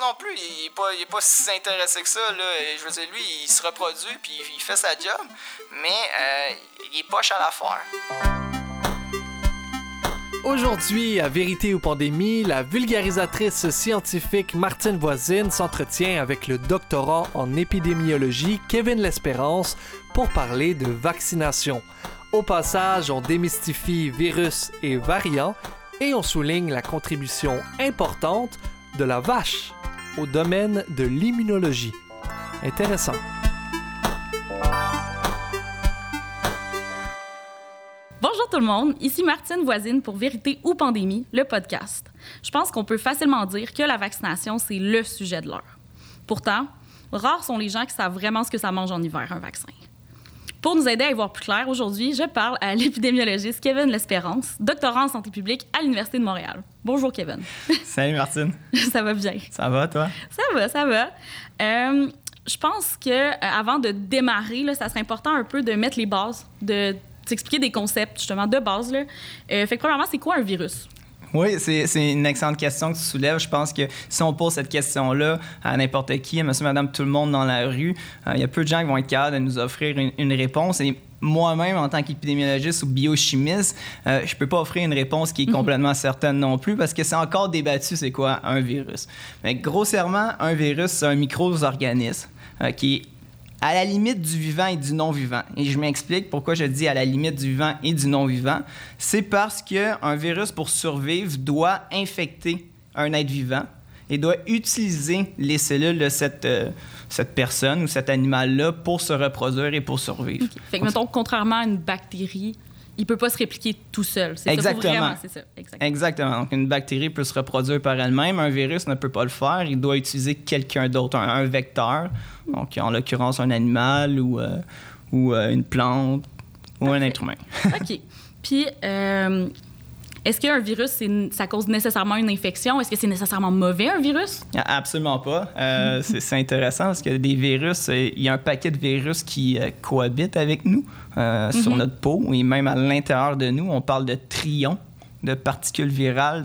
non plus. Il est pas, il est pas si intéressé que ça. Là. Je veux dire, lui, il se reproduit puis il fait sa job, mais euh, il est poche à l'affaire. Aujourd'hui, à Vérité ou Pandémie, la vulgarisatrice scientifique Martine Voisine s'entretient avec le doctorant en épidémiologie Kevin L'Espérance pour parler de vaccination. Au passage, on démystifie virus et variants et on souligne la contribution importante de la vache au domaine de l'immunologie. Intéressant. Bonjour tout le monde, ici Martine Voisine pour Vérité ou Pandémie, le podcast. Je pense qu'on peut facilement dire que la vaccination, c'est le sujet de l'heure. Pourtant, rares sont les gens qui savent vraiment ce que ça mange en hiver, un vaccin. Pour nous aider à y voir plus clair, aujourd'hui, je parle à l'épidémiologiste Kevin L'Espérance, doctorant en santé publique à l'Université de Montréal. Bonjour Kevin. Salut Martine. ça va bien? Ça va toi? Ça va, ça va. Euh, je pense que euh, avant de démarrer, là, ça serait important un peu de mettre les bases, de t'expliquer des concepts justement de base. Là. Euh, fait que premièrement, c'est quoi un virus? Oui, c'est une excellente question que tu soulèves. Je pense que si on pose cette question-là à n'importe qui, à monsieur, madame, tout le monde dans la rue, euh, il y a peu de gens qui vont être capables de nous offrir une, réponse. Et moi-même, en tant qu'épidémiologiste ou biochimiste, euh, je peux pas offrir une réponse qui est mhm. complètement certaine non plus parce que c'est encore débattu c'est quoi un virus. Mais grossièrement, un virus, c'est un micro-organisme qui est à la limite du vivant et du non-vivant. Et je m'explique pourquoi je dis à la limite du vivant et du non-vivant. C'est parce qu'un virus, pour survivre, doit infecter un être vivant et doit utiliser les cellules de cette, euh, cette personne ou cet animal-là pour se reproduire et pour survivre. Fait que, mettons, contrairement à une bactérie, il peut pas se répliquer tout seul. C'est Exactement. Ça, ça. Exactement. Exactement. Donc, une bactérie peut se reproduire par elle-même. Un virus ne peut pas le faire. Il doit utiliser quelqu'un d'autre, un, vecteur. Donc, en l'occurrence, un animal ou, euh, ou euh, une plante ou un être humain. OK. Puis, euh, est-ce qu'un virus, ça cause nécessairement une infection? Est-ce que c'est nécessairement mauvais, un virus? Absolument pas. Euh, c'est intéressant parce que des virus, euh, il y a un paquet de virus qui euh, cohabitent avec nous sur mhm. notre peau et même à l'intérieur de nous. On parle de trions de particules virales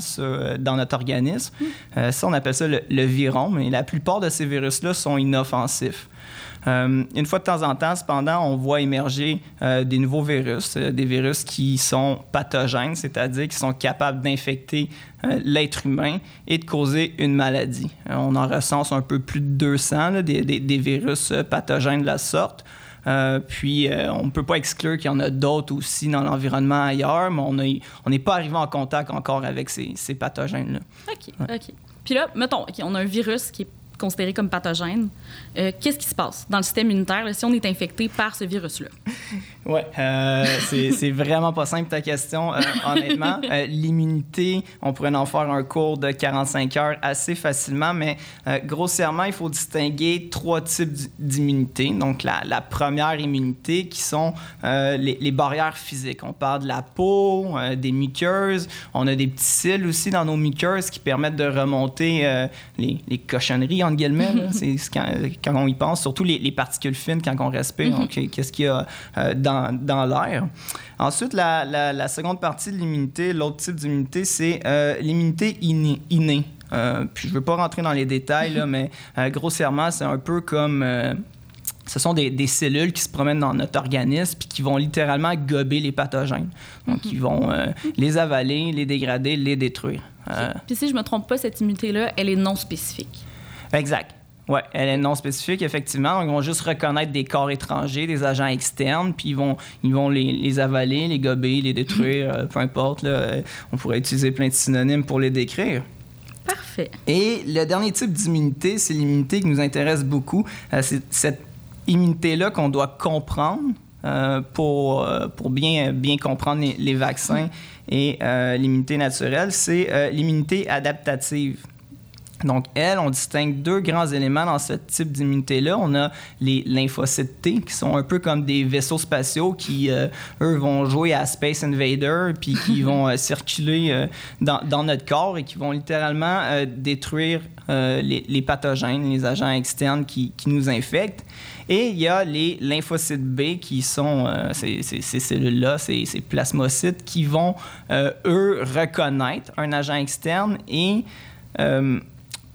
dans notre organisme. Mhm. ça, on appelle ça le, le viron, mais la plupart de ces virus-là sont inoffensifs. Euh, une fois de temps en temps, cependant, on voit émerger euh, des nouveaux virus, euh, des virus qui sont pathogènes, c'est-à-dire qui sont capables d'infecter l'être humain et de causer une maladie. on en recense un peu plus de 200 des, des, virus pathogènes de la sorte. Puis, on ne peut pas exclure qu'il y en a d'autres aussi dans l'environnement ailleurs, mais on n'est pas arrivé en contact encore avec ces, ces pathogènes-là. OK, OK. Puis là, mettons, on a un virus qui est considéré comme pathogène. Euh, qu'est-ce qui se passe dans le système immunitaire si on est infecté par ce virus-là? Oui, euh, c'est vraiment pas simple ta question, euh, honnêtement. L'immunité, on pourrait en faire un cours de 45 heures assez facilement, mais grossièrement, il faut distinguer trois types d'immunité. Donc, la, la, première immunité qui sont les, les, barrières physiques. On parle de la peau, des muqueuses. On a des petits cils aussi dans nos muqueuses qui permettent de remonter les, les cochonneries, c'est quand, on y pense, surtout les, particules fines quand on respire. Mhm. qu'est-ce qu'il y a euh, dans, dans l'air? Ensuite, la, la, seconde partie de l'immunité, l'autre type d'immunité, c'est euh, l'immunité innée. Euh, puis je ne veux pas rentrer dans les détails, là, mais grossièrement, c'est un peu comme ce sont des, des, cellules qui se promènent dans notre organisme puis qui vont littéralement gober les pathogènes. Donc, mhm. ils vont les avaler, les dégrader, les détruire. Puis si je me trompe pas, cette immunité-là, elle est non spécifique. Exact. Oui, elle est non spécifique, effectivement. ils vont juste reconnaître des corps étrangers, des agents externes, puis ils vont, ils vont les, les avaler, les gober, les détruire, euh, peu importe. Là, on pourrait utiliser plein de synonymes pour les décrire. Parfait. Et le dernier type d'immunité, c'est l'immunité qui nous intéresse beaucoup. Euh, c'est cette immunité-là qu'on doit comprendre euh, pour, pour bien, bien comprendre les, les vaccins et l'immunité naturelle. C'est l'immunité adaptative. Donc, elle, on distingue deux grands éléments dans ce type d'immunité-là. On a les lymphocytes T, qui sont un peu comme des vaisseaux spatiaux qui, euh, eux, vont jouer à Space Invader, puis qui vont euh, circuler euh, dans, dans, notre corps et qui vont littéralement détruire les, les, pathogènes, les agents externes qui, qui, nous infectent. Et il y a les lymphocytes B, qui sont ces, ces, ces cellules-là, ces, ces, plasmocytes, qui vont, eux, reconnaître un agent externe et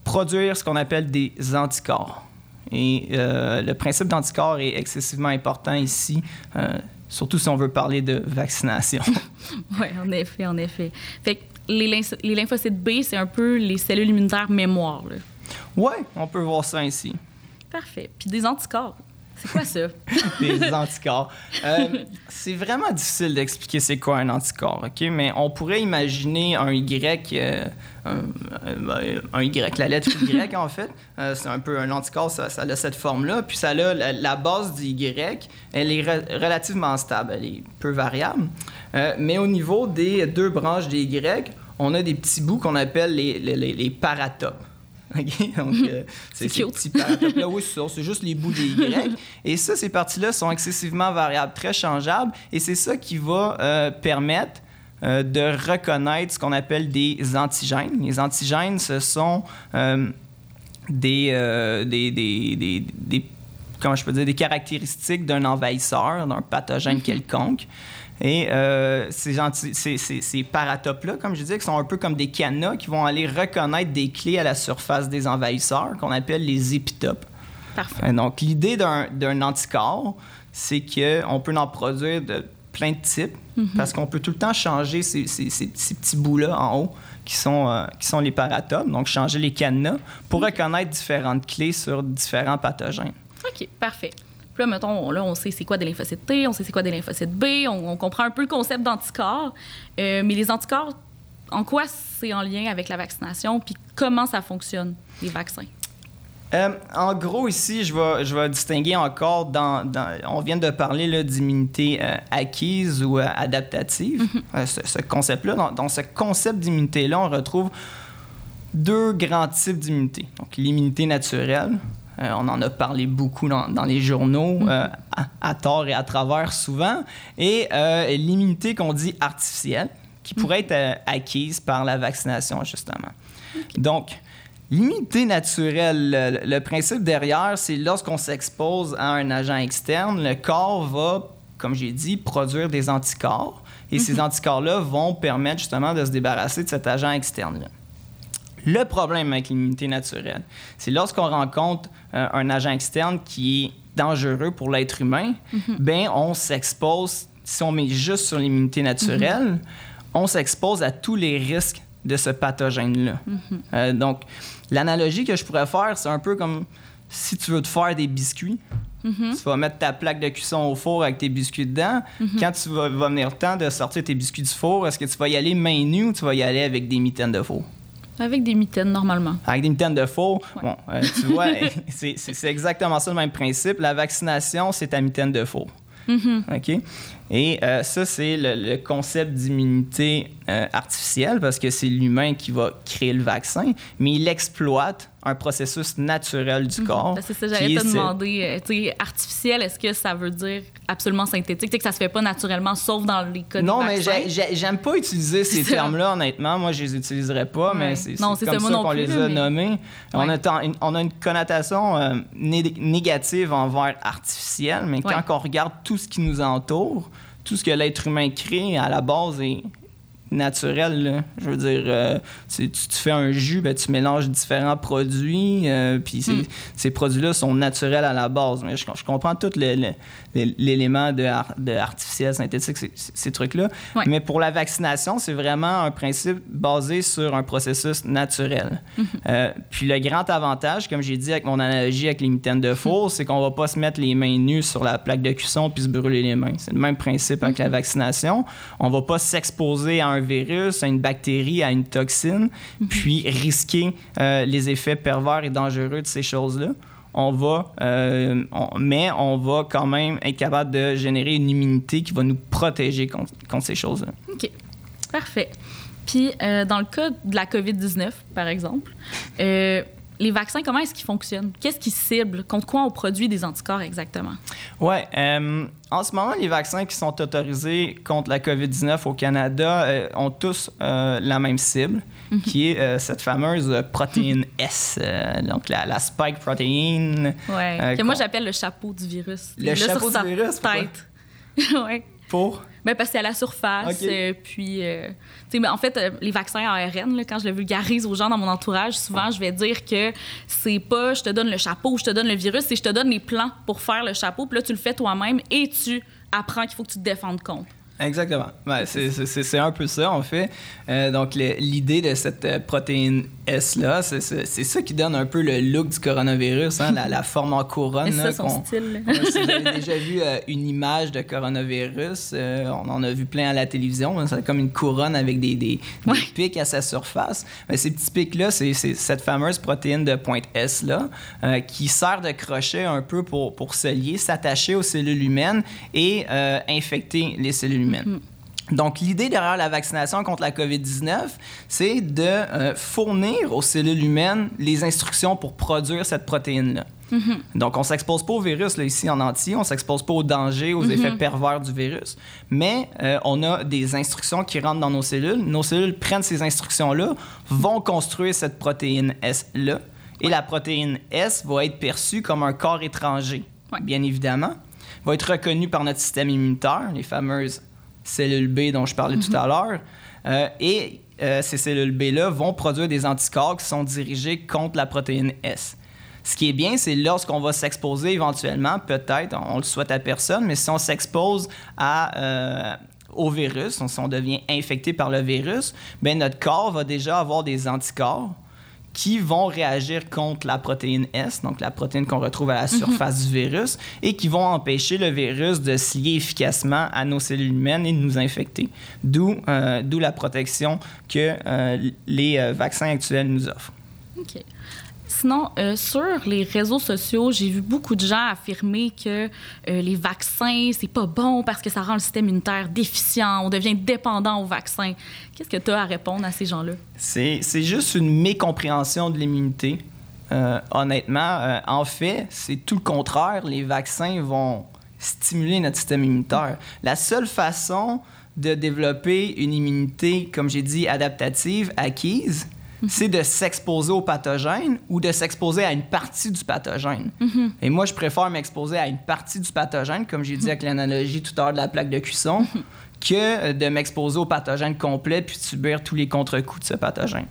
produire ce qu'on appelle des anticorps. Et euh, le principe d'anticorps est excessivement important ici, euh, surtout si on veut parler de vaccination. oui, en effet, en effet. Fait que les, les lymphocytes B, c'est un peu les cellules immunitaires mémoire. Oui, on peut voir ça ainsi. Parfait. Puis des anticorps. C'est quoi ça? des anticorps. Euh, c'est vraiment difficile d'expliquer c'est quoi un anticorps, OK? Mais on pourrait imaginer un Y, euh, un, Y, la lettre Y, en fait. Euh, c'est un peu un anticorps, ça, a cette forme-là. Puis ça a la, base du Y, elle est relativement stable, elle est peu variable. mais au niveau des deux branches des Y, on a des petits bouts qu'on appelle les, les, les paratopes. Donc, euh, c'est ces petits là oui, c'est juste les bouts des Y. Et ça, ces parties-là sont excessivement variables, très changeables. Et c'est ça qui va euh, permettre euh, de reconnaître ce qu'on appelle des antigènes. Les antigènes, ce sont des, des, des, des, comment je peux dire, des caractéristiques d'un envahisseur, d'un pathogène quelconque. Et euh, ces, ces, ces, paratopes-là, comme je disais, qui sont un peu comme des cadenas qui vont aller reconnaître des clés à la surface des envahisseurs qu'on appelle les épitopes. Parfait. Euh, donc, l'idée d'un anticorps, c'est qu'on peut en produire de plein de types mm-hmm. parce qu'on peut tout le temps changer ces, petits bouts-là en haut qui sont, euh, qui sont les paratopes, donc changer les cadenas pour mm-hmm. reconnaître différentes clés sur différents pathogènes. OK, parfait. Puis là, mettons, là, on sait c'est quoi des lymphocytes T, on sait c'est quoi des lymphocytes B, on, comprend un peu le concept d'anticorps. Euh, mais les anticorps, en quoi c'est en lien avec la vaccination, puis comment ça fonctionne, les vaccins? Euh, en gros, ici, je vais, je vais distinguer encore dans, On vient de parler d'immunité euh, acquise ou adaptative, mm-hmm. ce, concept-là. Dans, dans, ce concept d'immunité-là, on retrouve deux grands types d'immunité. Donc, l'immunité naturelle, euh, on en a parlé beaucoup dans, les journaux, mm-hmm. euh, à, tort et à travers souvent. Et euh, l'immunité qu'on dit artificielle, qui mm-hmm. pourrait être acquise par la vaccination, justement. Donc, l'immunité naturelle, le, principe derrière, c'est lorsqu'on s'expose à un agent externe, le corps va, comme j'ai dit, produire des anticorps. Et ces mm-hmm. anticorps-là vont permettre justement de se débarrasser de cet agent externe-là. Le problème avec l'immunité naturelle, c'est lorsqu'on rencontre euh, un agent externe qui est dangereux pour l'être humain, mhm. ben on s'expose, si on met juste sur l'immunité naturelle, mhm. on s'expose à tous les risques de ce pathogène-là. Mhm. Euh, donc, l'analogie que je pourrais faire, c'est un peu comme si tu veux te faire des biscuits. Tu vas mettre ta plaque de cuisson au four avec tes biscuits dedans. Quand tu vas, va venir le temps de sortir tes biscuits du four, est-ce que tu vas y aller main nue ou tu vas y aller avec des mitaines de four? Avec des mitaines, normalement. Avec des mitaines de faux. Bon, euh, tu vois, c'est exactement ça le même principe. La vaccination, c'est ta mitaine de faux. Mm-hmm. OK? Et euh, ça, c'est le, concept d'immunité euh, artificielle parce que c'est l'humain qui va créer le vaccin, mais il exploite un processus naturel du mhm. corps. C'est ça, j'allais te demander. Euh, artificiel, est-ce que ça veut dire absolument synthétique? que ça se fait pas naturellement, sauf dans les cas Non, mais j'aime pas utiliser ces termes-là, honnêtement. Moi, je les utiliserai pas, mais c'est comme ça, qu'on les a nommés. On, a on, a une connotation négative envers artificiel, mais quand on regarde tout ce qui nous entoure, tout ce que l'être humain crée à la base est naturel. Je veux dire, euh, tu, fais un jus, ben, tu mélanges différents produits, euh, puis hmm. ces produits-là sont naturels à la base. Mais je, comprends tout l'élément de, de, artificiel, synthétique, ces, trucs-là. Mais pour la vaccination, c'est vraiment un principe basé sur un processus naturel. Hmm. Euh, puis le grand avantage, comme j'ai dit avec mon analogie avec les mitaines de four, hmm. c'est qu'on va pas se mettre les mains nues sur la plaque de cuisson puis se brûler les mains. C'est le même principe avec la vaccination. On va pas s'exposer à un virus, à une bactérie, à une toxine, mhm. puis risquer euh, les effets pervers et dangereux de ces choses-là. On va, euh, mais on va quand même être capable de générer une immunité qui va nous protéger contre, ces choses-là. OK. Parfait. Puis, euh, dans le cas de la COVID-19, par exemple, les vaccins, comment est-ce qu'ils fonctionnent? Qu'est-ce qui cible? Contre quoi on produit des anticorps exactement? Oui. Euh, en ce moment, les vaccins qui sont autorisés contre la COVID-19 au Canada euh, ont tous euh, la même cible, mhm. qui est cette fameuse protéine S, donc la, spike protéine. Oui. que moi, j'appelle le chapeau du virus. Le chapeau du virus? Tête. ouais. Pour? Ben, parce que c'est à la surface. Ok. euh, puis, euh, en fait, euh, les vaccins ARN, là, quand je le vulgarise aux gens dans mon entourage, souvent, je vais dire que c'est pas je te donne le chapeau, je te donne le virus, c'est je te donne les plans pour faire le chapeau, puis là, tu le fais toi-même et tu apprends qu'il faut que tu te défendes contre. Exactement. C'est- un peu ça, en fait. Euh, donc, l'idée de cette euh, protéine S-là, c'est ça qui donne un peu le look du coronavirus, hein, la, la forme en couronne. C'est ça là, son style. là. Si vous avez déjà vu euh, une image de coronavirus, on en a vu plein à la télévision. hein, C'est comme une couronne avec des, des, pics à sa surface. Mais ces petits pics-là, c'est c'est cette fameuse protéine de pointe S-là qui sert de crochet un peu pour, pour se lier, s'attacher aux cellules humaines et infecter les cellules humaines. Donc, l'idée derrière la vaccination contre la COVID-19, c'est de euh, fournir aux cellules humaines les instructions pour produire cette protéine-là. Donc, on s'expose pas au virus là, ici en entier, on s'expose pas aux dangers, aux effets pervers du virus, mais euh, on a des instructions qui rentrent dans nos cellules. Nos cellules prennent ces instructions-là, vont construire cette protéine S-là, et la protéine S va être perçue comme un corps étranger, Ouais. bien évidemment, va être reconnue par notre système immunitaire, les fameuses cellules B dont je parlais tout à l'heure, euh, et euh, ces cellules B-là vont produire des anticorps qui sont dirigés contre la protéine S. Ce qui est bien, c'est lorsqu'on va s'exposer éventuellement, peut-être, on le souhaite à personne, mais si on s'expose à, euh, au virus, si on devient infecté par le virus, ben notre corps va déjà avoir des anticorps qui vont réagir contre la protéine S, donc la protéine qu'on retrouve à la surface du virus, et qui vont empêcher le virus de se lier efficacement à nos cellules humaines et de nous infecter. D'où euh, la protection que euh, les euh, vaccins actuels nous offrent. OK. Sinon, euh, sur les réseaux sociaux, j'ai vu beaucoup de gens affirmer que euh, les vaccins, c'est pas bon parce que ça rend le système immunitaire déficient, on devient dépendant aux vaccins. Qu'est-ce que tu as à répondre à ces gens-là? C'est juste une mécompréhension de l'immunité. Euh, honnêtement, en fait, c'est tout le contraire. Les vaccins vont stimuler notre système immunitaire. La seule façon de développer une immunité, comme j'ai dit, adaptative, acquise, c'est de s'exposer au pathogène ou de s'exposer à une partie du pathogène. Et moi, je préfère m'exposer à une partie du pathogène, comme j'ai dit avec l'analogie tout à l'heure de la plaque de cuisson, que de m'exposer au pathogène complet puis de subir tous les contre-coups de ce pathogène.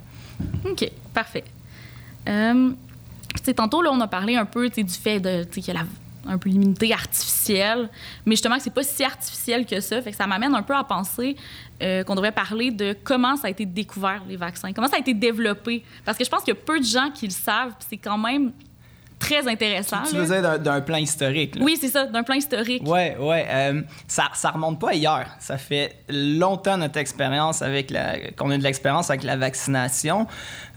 OK, parfait. Euh, tantôt, là, on a parlé un peu du fait de, qu'il y a la- un peu l'immunité artificielle, mais justement que c'est pas si artificiel que ça. Fait que ça m'amène un peu à penser euh, qu'on devrait parler de comment ça a été découvert, les vaccins, comment ça a été développé? Parce que je pense qu'il y a peu de gens qui le savent, c'est quand même très intéressant. Tu là. veux dire d'un- plan historique. là. Oui, c'est ça, d'un plan historique. Ouais, ouais. euh, ça, ça remonte pas hier. Ça fait longtemps notre expérience avec la, qu'on a de l'expérience avec la vaccination.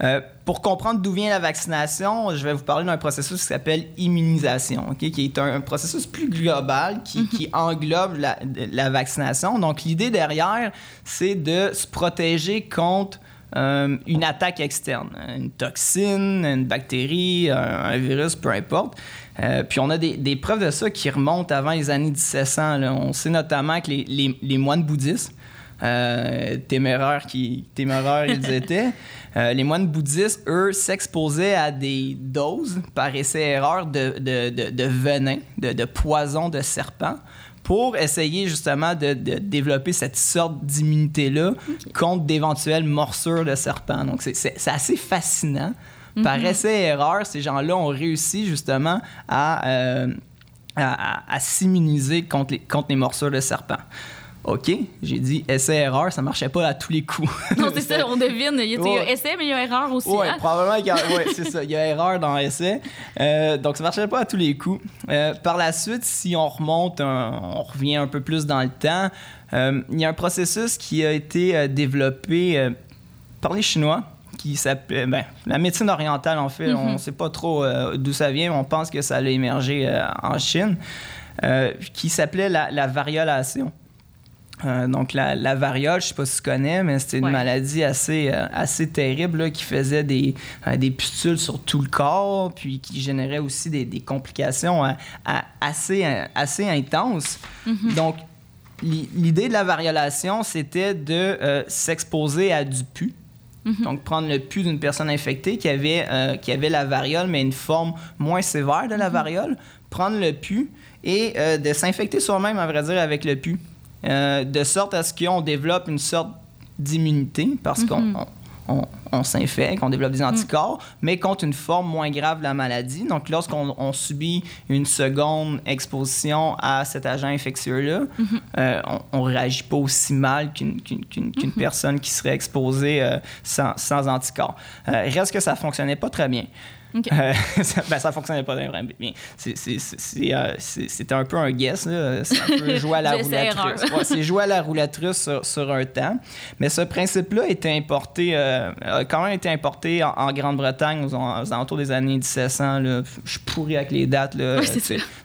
Euh, pour comprendre d'où vient la vaccination, je vais vous parler d'un processus qui s'appelle immunisation, ok, qui est un, un processus plus global qui, qui englobe la, la vaccination. Donc l'idée derrière, c'est de se protéger contre euh, une attaque externe, une toxine, une bactérie, un, un virus, peu importe. Euh, puis on a des, des preuves de ça qui remontent avant les années 1700. là. On sait notamment que les, les- les moines bouddhistes, euh, téméraires, qui, téméraires ils étaient, euh, les moines bouddhistes, eux, s'exposaient à des doses par essai-erreur de, de, de- de venin, de, de poison de serpent pour essayer justement de, de développer cette sorte d'immunité-là contre d'éventuelles morsures de serpent. Donc, c'est- assez fascinant. Par essai-erreur, ces gens-là ont réussi justement à, euh, à, à- à s'immuniser contre les, contre les morsures de serpent. OK, j'ai dit essai-erreur, ça marchait pas à tous les coups. Non, c'est ça, on devine. Il y a, a essai, mais il y a erreur aussi. Oui, hein? probablement qu'il y a, ouais, c'est ça. Il y a erreur dans essai. Euh, donc, ça ne marchait pas à tous les coups. Euh, par la suite, si on remonte, un- on revient un peu plus dans le temps, euh, il y a un processus qui a été développé par les Chinois qui s'appelle ben, la médecine orientale en fait on ne sait pas trop euh, d'où ça vient mais on pense que ça a émergé euh, en Chine euh, qui s'appelait la, la variolation euh, donc, la, la variole, je sais pas si tu connais, mais c'était une Ouais. maladie assez, euh, assez terrible là, qui faisait des, euh, des pustules sur tout le corps, puis qui générait aussi des, des complications à- assez, assez intenses. Donc, l'i- l'idée de la variolation, c'était de s'exposer à du pu. Donc, prendre le pu d'une personne infectée qui avait, qui avait la variole, mais une forme moins sévère de la variole, prendre le pu et de s'infecter soi-même, à vrai dire, avec le pu. Euh, de sorte à ce qu'on développe une sorte d'immunité parce qu'on Mhm. on- on- on s'infecte, on développe des anticorps, mais contre une forme moins grave de la maladie. Donc, lorsqu'on on subit une seconde exposition à cet agent infectieux-là, euh, on ne réagit pas aussi mal qu'une personne qui serait exposée euh, sans, sans anticorps. Euh, reste que ça ne fonctionnait pas très bien. Euh, ça, ben, ça fonctionnait pas vraiment bien. Euh, C'était un peu un guess. C'est un peu jouer à la roulette russe. Ouais, c'est jouer à la roulette russe sur, sur un temps. Mais ce principe-là était importé, euh, a quand même été importé en, en Grande-Bretagne aux, aux alentours des années 1700. Là. Je suis pourri avec les dates. Là.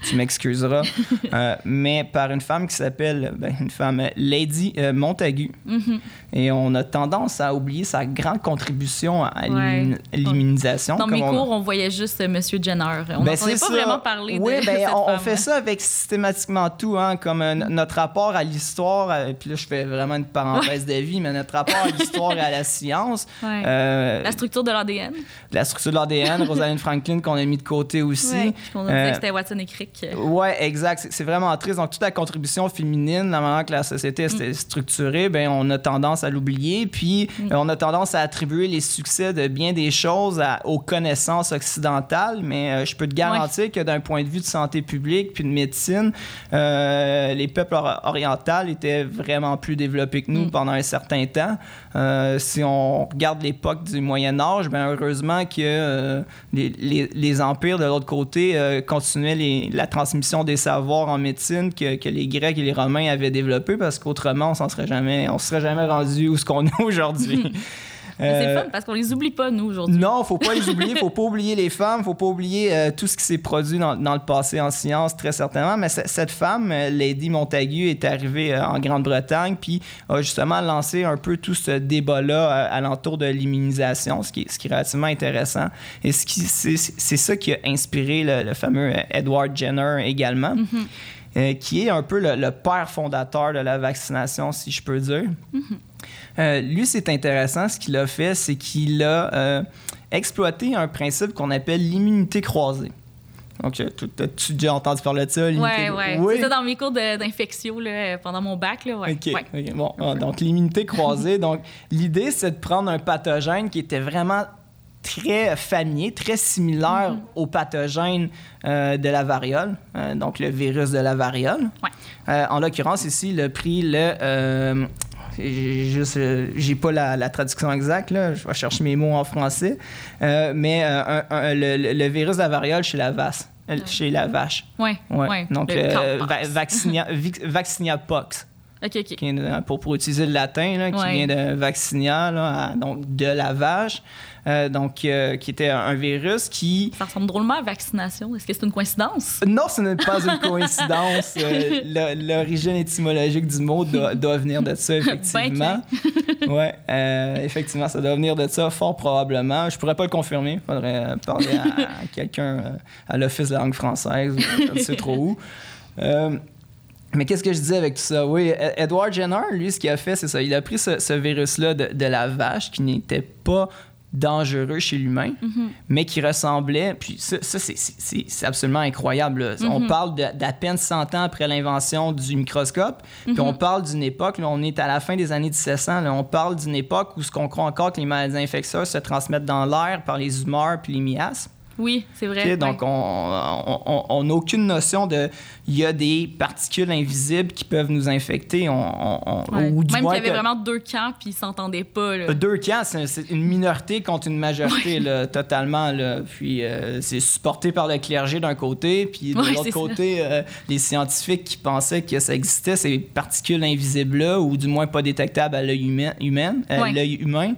Tu, m'excuseras. Euh, mais par une femme qui s'appelle, ben, une femme, Lady Montagu. Mhm. Et on a tendance à oublier sa grande contribution à Ouais. l'immun- l'immunisation. Dans mes cours, on voyait juste euh, Monsieur Jenner. On ben, n'entendait pas ça. vraiment parler oui, de ben, cette on, on femme. fait ça avec systématiquement tout, hein, comme euh, notre rapport à l'histoire. euh, Puis là, je fais vraiment une parenthèse de vie, mais notre rapport à l'histoire et à la science. Ouais. euh, La structure de l'ADN. la structure de l'ADN, Rosalind Franklin qu'on a mis de côté aussi. Ouais. On a Euh, dit que c'était Watson et Crick. Ouais, exact. C'est- vraiment triste. Donc, toute la contribution féminine, la manière que la société Mm. est structurée, ben, on a tendance à l'oublier. Puis, Mm. on a tendance à attribuer les succès de bien des choses à- aux connaissances occidentales. Mais euh, je peux te garantir que d'un point de vue de santé publique puis de médecine, euh, les peuples or- orientaux étaient vraiment plus développés que nous Mm. pendant un certain temps. Euh, si on regarde l'époque du Moyen Âge, ben heureusement que euh, les, les- les empires de l'autre côté continuaient les- la transmission des savoirs en médecine que, que les Grecs et les Romains avaient développés parce qu'autrement on s'en serait jamais, on serait jamais rendu où ce qu'on est aujourd'hui. Mais C'est Euh, fun parce qu'on les oublie pas, nous, aujourd'hui. non, faut pas les oublier. Faut pas oublier les femmes. Faut pas oublier euh, tout ce qui s'est produit dans, dans le passé en science, très certainement. Mais cette femme, euh, Lady Montagu, est arrivée en Grande-Bretagne, puis a justement lancé un peu tout ce débat-là alentour de l'immunisation, ce qui, est, ce qui est relativement intéressant. Et c'est, ça qui a inspiré le, le fameux Edward Jenner également. Euh, qui est un peu le, le père fondateur de la vaccination, si je peux dire. Euh, lui, c'est intéressant. Ce qu'il a fait, c'est qu'il a euh, exploité un principe qu'on appelle l'immunité croisée. Donc, tu- as-tu déjà entendu parler de ça? l'immunité- Ouais, ouais. Oui. Ça dans mes cours d'infection pendant mon bac. Là, ouais. OK. Ouais. OK. Bon, donc l'immunité croisée. donc, l'idée, c'est de prendre un pathogène qui était vraiment très familier, très similaire Mm-hmm. au pathogène euh, de la variole, euh, donc le virus de la variole. Ouais. Euh, en l'occurrence, ici, il a pris le. j'ai juste, j'ai pas la, la traduction exacte, là. je vais chercher mes mots en français, mais un- un- le, le- le virus de la variole chez la vache. Chez la vache. Ouais. Ouais. ouais. Donc, Le va- vaccinia, vaccinia pox OK, OK. qui est pour, pour utiliser le latin, là, qui Ouais. vient de vaccinia, là, à- donc de la vache, euh, donc euh, qui était un virus qui... Ça ressemble drôlement à vaccination. Est-ce que c'est une coïncidence? Non, ce n'est pas une coïncidence. Euh, L'origine étymologique du mot doit, doit venir de ça, effectivement. ouais, euh, effectivement, ça doit venir de ça, fort probablement. Je pourrais pas le confirmer. Il faudrait parler à, à quelqu'un à l'Office de la langue française, je ne sais trop où. Mais qu'est-ce que je disais avec tout ça? Oui, E- Edward Jenner, lui, ce qu'il a fait, c'est ça. Il a pris ce, ce virus-là de, de la vache qui n'était pas dangereux chez l'humain, mais qui ressemblait. Puis ça, ça, c'est- absolument incroyable. On parle de- d'à peine 100 ans après l'invention du microscope, puis on parle d'une époque, là, on est à la fin des années 1700, là, on parle d'une époque où ce qu'on croit encore que les maladies infectieuses se transmettent dans l'air par les humeurs puis les miasmes. Oui, c'est vrai. Donc, on n'a aucune notion de. Il y a des particules invisibles qui peuvent nous infecter. On, on- Ouais. ou du Même qu'il y avait que- vraiment deux camps puis ils s'entendaient pas. Là. Deux camps, c'est une minorité contre une majorité, là, totalement. Là. Puis euh, c'est supporté par le clergé d'un côté, puis de Ouais, l'autre côté, euh, les scientifiques qui pensaient que ça existait, ces particules invisibles-là, ou du moins pas détectables à l'œil humain, humain, à l'œil humain.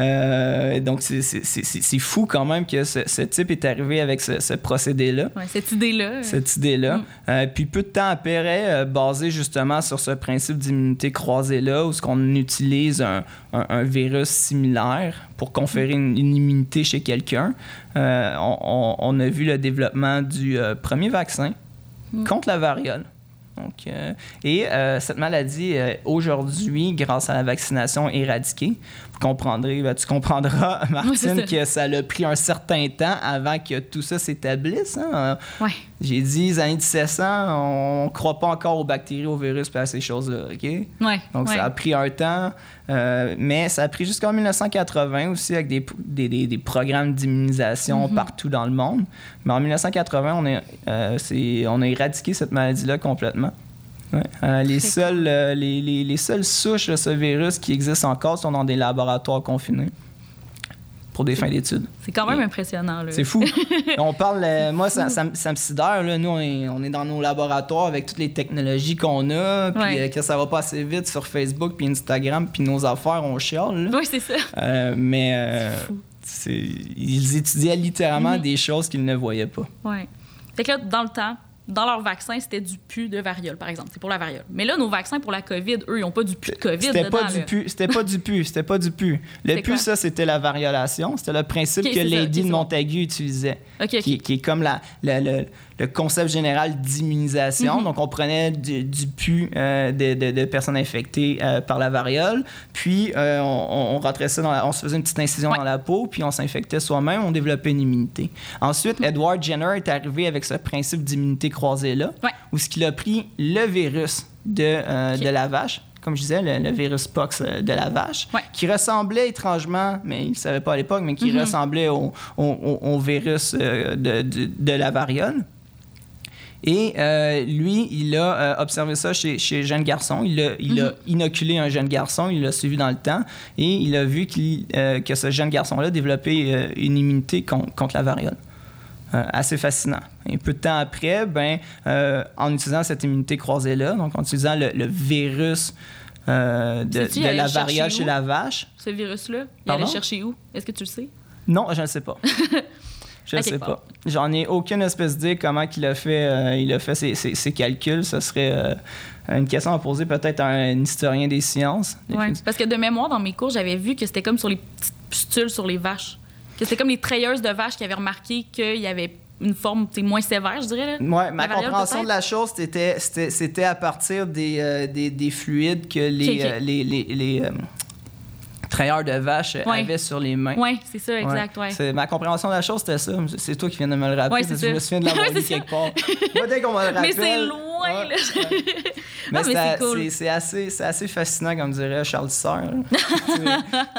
Euh, donc, c'est- fou quand même que ce, ce type est arrivé avec ce, ce procédé-là Ouais, cette idée-là. cette idée-là. Mm. Euh, puis peu de temps après, euh, basé justement sur ce principe d'immunité croisée-là, où ce qu'on utilise un, un- un virus similaire pour conférer une, une immunité chez quelqu'un, on, a vu le développement du premier vaccin Mm. contre la variole Donc, euh, et euh, cette maladie, euh, aujourd'hui, grâce à la vaccination, éradiquée. Vous comprendrez, ben, tu comprendras, Martine, ça. que ça a pris un certain temps avant que tout ça s'établisse. hein. Ouais. J'ai dit, les années 1700, on ne croit pas encore aux bactéries, aux virus, et à ces choses-là, OK? Ouais. Donc, ouais. ça a pris un temps, euh, mais ça a pris jusqu'en 1980 aussi avec des, des, des- des programmes d'immunisation Mm-hmm. partout dans le monde. Mais en 1980, on, est, euh, on a éradiqué cette maladie-là complètement. Ouais. Euh, les, Très seules, les, les- les seules souches de ce virus qui existent encore sont dans des laboratoires confinés pour des fins d'études. C'est quand même impressionnant. C'est fou. on parle, euh, moi, ça, ça, me- ça me sidère. Là. Nous, on est, on est dans nos laboratoires avec toutes les technologies qu'on a, puis Ouais. euh, que ça va pas assez vite sur Facebook, puis Instagram, puis nos affaires, on chiale. Oui, c'est ça. Euh, mais ils étudiaient littéralement Mhm. des choses qu'ils ne voyaient pas. Ouais. Fait que là, dans le temps, dans leur vaccin, c'était du pu de variole, par exemple. C'est pour la variole. Mais là, nos vaccins pour la COVID, eux, ils n'ont pas du pu de COVID C'était pas du pu, c'était pas du pu, c'était pas du pu. Le pu, ça, c'était la variolation. C'était le principe que ça, Lady de. Montagu utilisait. Qui, qui est comme la, la- le concept général d'immunisation. Mhm. Donc, on prenait du, du pu euh, de, de- de personnes infectées euh, par la variole, puis euh, on, on rentrait ça dans la- on se faisait une petite incision Ouais. dans la peau, puis on s'infectait soi-même, on développait une immunité. Ensuite, Edward Jenner est arrivé avec ce principe d'immunité croisée-là, Ouais. où ce qu'il a pris le virus de, de la vache, comme je disais, le, le virus pox de la vache, Ouais. qui ressemblait étrangement, mais il ne savait pas à l'époque, mais qui Mhm. ressemblait au, au- au- au virus de, de- de la variole. Et euh, lui, il a euh, observé ça chez, chez jeune garçon. Il, a, il a inoculé un jeune garçon, il l'a suivi dans le temps, et il a vu euh, que ce jeune garçon-là développait une immunité con- contre la variole. Euh, assez fascinant. Un peu de temps après, ben, euh, en utilisant cette immunité croisée-là, donc en utilisant le, le virus euh, de, la variole chez la vache, Ce virus-là, il allait chercher où? Est-ce que tu le sais? non, je ne sais pas. Je ne sais pas. J'en ai aucune espèce d'idée comment il a fait, euh, il a fait ses, ses- ses calculs. Ce serait euh, une question à poser peut-être à un historien des sciences. Ouais. Parce que de mémoire, dans mes cours, j'avais vu que c'était comme sur les petites pustules sur les vaches. Que c'était comme les treilleuses de vaches qui avaient remarqué qu'il y avait une forme moins sévère, je dirais. Ouais, ma compréhension de la chose, c'était, à partir des, euh, des, des fluides que les, les, les, trailleurs de vaches euh, Ouais. avaient sur les mains. Oui, c'est ça, exact. Ouais. C'est- ma compréhension de la chose, c'était ça. C'est toi qui viens de me le rappeler. Je me souviens de l'avoir c'est quelque part. Moi, dès qu'on me le rappelle... Mais c'est loin, là. Mais, c'est- cool. c'est- assez, c'est assez fascinant, comme dirait Charles là.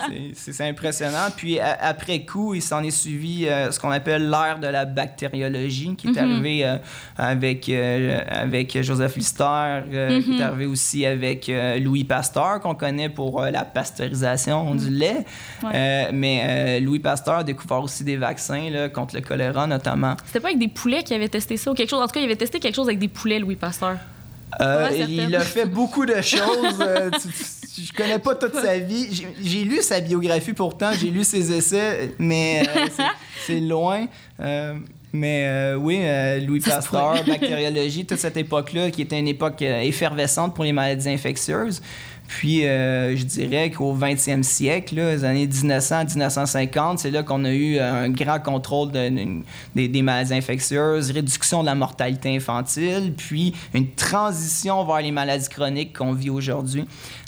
C'est- impressionnant. Puis a- après coup, il s'en est suivi euh, ce qu'on appelle l'ère de la bactériologie, qui est Mhm. arrivé euh, avec, euh, avec Joseph Lister, qui est arrivé aussi avec Louis Pasteur, qu'on connaît pour la pasteurisation du lait. Ouais. Euh, mais euh, Louis Pasteur a découvert aussi des vaccins là, contre le choléra, notamment. C'était pas avec des poulets qui avaient testé ça ou quelque chose? En tout cas, il avait testé quelque chose avec des poulets, Louis Pasteur. Euh, il a fait beaucoup de choses. tu- tu- je connais pas toute sa vie. J'ai- lu sa biographie pourtant, j'ai lu ses essais, mais c'est- loin. Mais euh, oui, euh, Louis Ça Pasteur, bactériologie, toute cette époque-là qui était une époque euh, effervescente pour les maladies infectieuses. Puis, euh, je dirais qu'au 20e siècle, là, les années 1900-1950, c'est là qu'on a eu euh, un grand contrôle de- de- des, des maladies infectieuses, réduction de la mortalité infantile, puis une transition vers les maladies chroniques qu'on vit aujourd'hui.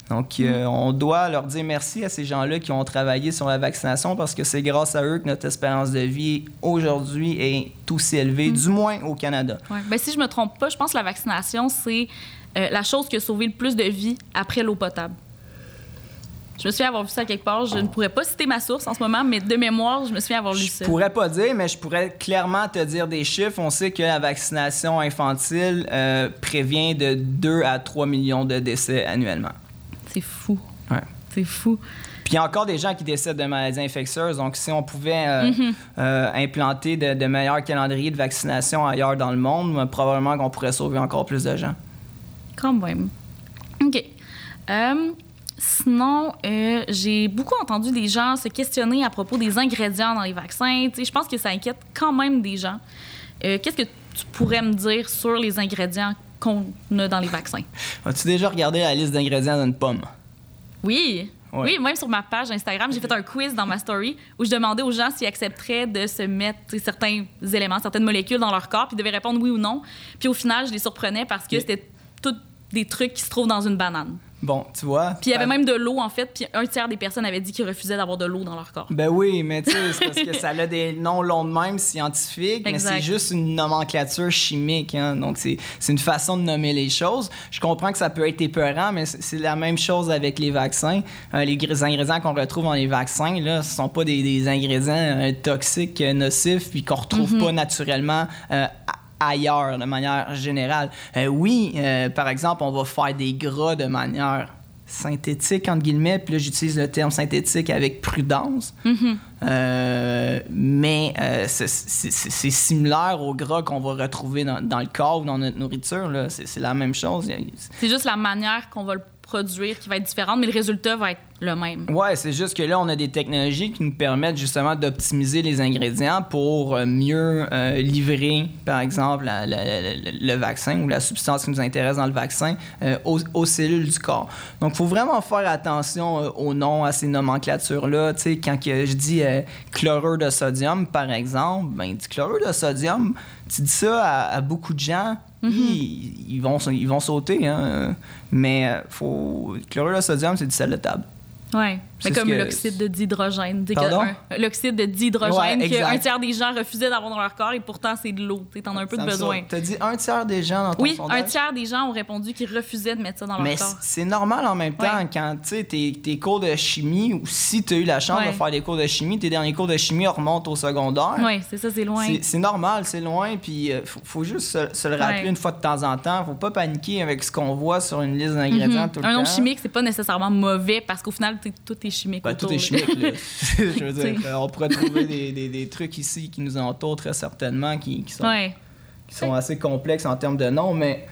Donc, euh, on doit leur dire merci à ces gens-là qui ont travaillé sur la vaccination parce que c'est grâce à eux que notre espérance de vie aujourd'hui est aussi élevée, du moins au Canada. Ouais. Ben, si je me trompe pas, je pense que la vaccination, c'est euh, la chose qui a sauvé le plus de vies après l'eau potable. Je me souviens avoir vu ça quelque part. Je ne pourrais pas citer ma source en ce moment, mais de mémoire, je me souviens avoir lu Je ça. pourrais pas dire, mais je pourrais clairement te dire des chiffres. On sait que la vaccination infantile euh, prévient de 2 à 3 millions de décès annuellement. C'est fou. Ouais. C'est fou. Puis il y a encore des gens qui décèdent de maladies infectieuses. Donc, si on pouvait euh, euh, implanter de, de meilleurs calendriers de vaccination ailleurs dans le monde, probablement qu'on pourrait sauver encore plus de gens. Quand même. OK. Euh, sinon, euh, j'ai beaucoup entendu des gens se questionner à propos des ingrédients dans les vaccins. Je pense que ça inquiète quand même des gens. Euh, Qu'est-ce que tu pourrais me dire sur les ingrédients qu'on a dans les vaccins? As-tu déjà regardé la liste d'ingrédients d'une pomme? Oui. Ouais. Oui, même sur ma page Instagram, j'ai fait un quiz dans ma story où je demandais aux gens s'ils accepteraient de se mettre certains éléments, certaines molécules dans leur corps, puis ils devaient répondre oui ou non. Puis au final, je les surprenais parce que c'était tout des trucs qui se trouvent dans une banane. Bon, tu vois. Puis il y avait même de l'eau, en fait, puis un tiers des personnes avaient dit qu'ils refusaient d'avoir de l'eau dans leur corps. Ben oui, mais tu sais, c'est parce que ça a des noms longs de même scientifiques, mais c'est juste une nomenclature chimique. Hein? Donc, c'est une façon de nommer les choses. Je comprends que ça peut être épeurant, mais c'est la même chose avec les vaccins. Euh, les gr- ingrédients qu'on retrouve dans les vaccins, là, ce sont pas des, des ingrédients euh, toxiques, euh, nocifs, puis qu'on retrouve pas naturellement. euh, ailleurs de manière générale. Euh, oui, euh, par exemple, on va faire des gras de manière synthétique, entre guillemets, puis là, j'utilise le terme synthétique avec prudence. Euh, mais euh, c'est- similaire au gras qu'on va retrouver dans, dans le corps ou dans notre nourriture. là. C'est la même chose. C'est juste la manière qu'on va le qui va être différente, mais le résultat va être le même. Ouais, c'est juste que là, on a des technologies qui nous permettent justement d'optimiser les ingrédients pour euh, mieux euh, livrer, par exemple, le vaccin ou la substance qui nous intéresse dans le vaccin euh, aux, cellules du corps. Donc, il faut vraiment faire attention aux noms, à ces nomenclatures-là. Tu sais, quand je dis chlorure de sodium, par exemple, ben, du chlorure de sodium, tu dis ça à beaucoup de gens, ils, ils vont, ils vont sauter. Hein? Mais euh, faut... chlorure de sodium, c'est du sel de table. Ouais. C'est Mais comme que- l'oxyde de dihydrogène. Tu un- L'oxyde de dihydrogène Ouais, que exact. un tiers des gens refusaient d'avoir dans leur corps et pourtant c'est de l'eau. Tu T'en as un peu de besoin. saoule. T'as dit un tiers des gens dans ton Oui, sondage? un tiers des gens ont répondu qu'ils refusaient de mettre ça dans leur Mais corps. c- c'est normal en même temps Ouais. quand tu sais tes, tes cours de chimie ou si tu as eu la chance Ouais. de faire des cours de chimie, tes derniers cours de chimie remontent au secondaire. Oui, c'est ça, c'est loin. C'est- normal, c'est loin, puis euh, faut, faut juste se, se le rappeler une fois de temps en temps. Faut pas paniquer avec ce qu'on voit sur une liste d'ingrédients Mhm. tout le Un temps. nom chimique, c'est pas nécessairement mauvais parce qu'au final, tout est chimique. Ben, tout autour, est chimique, là. Je veux dire, T'sais. on pourrait trouver des, des- des trucs ici qui nous entourent très certainement, qui, qui sont, Ouais. qui sont assez complexes en termes de noms, mais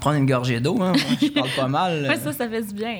prendre une gorgée d'eau, hein, moi, je parle pas mal. Ouais, ça, ça fait du bien.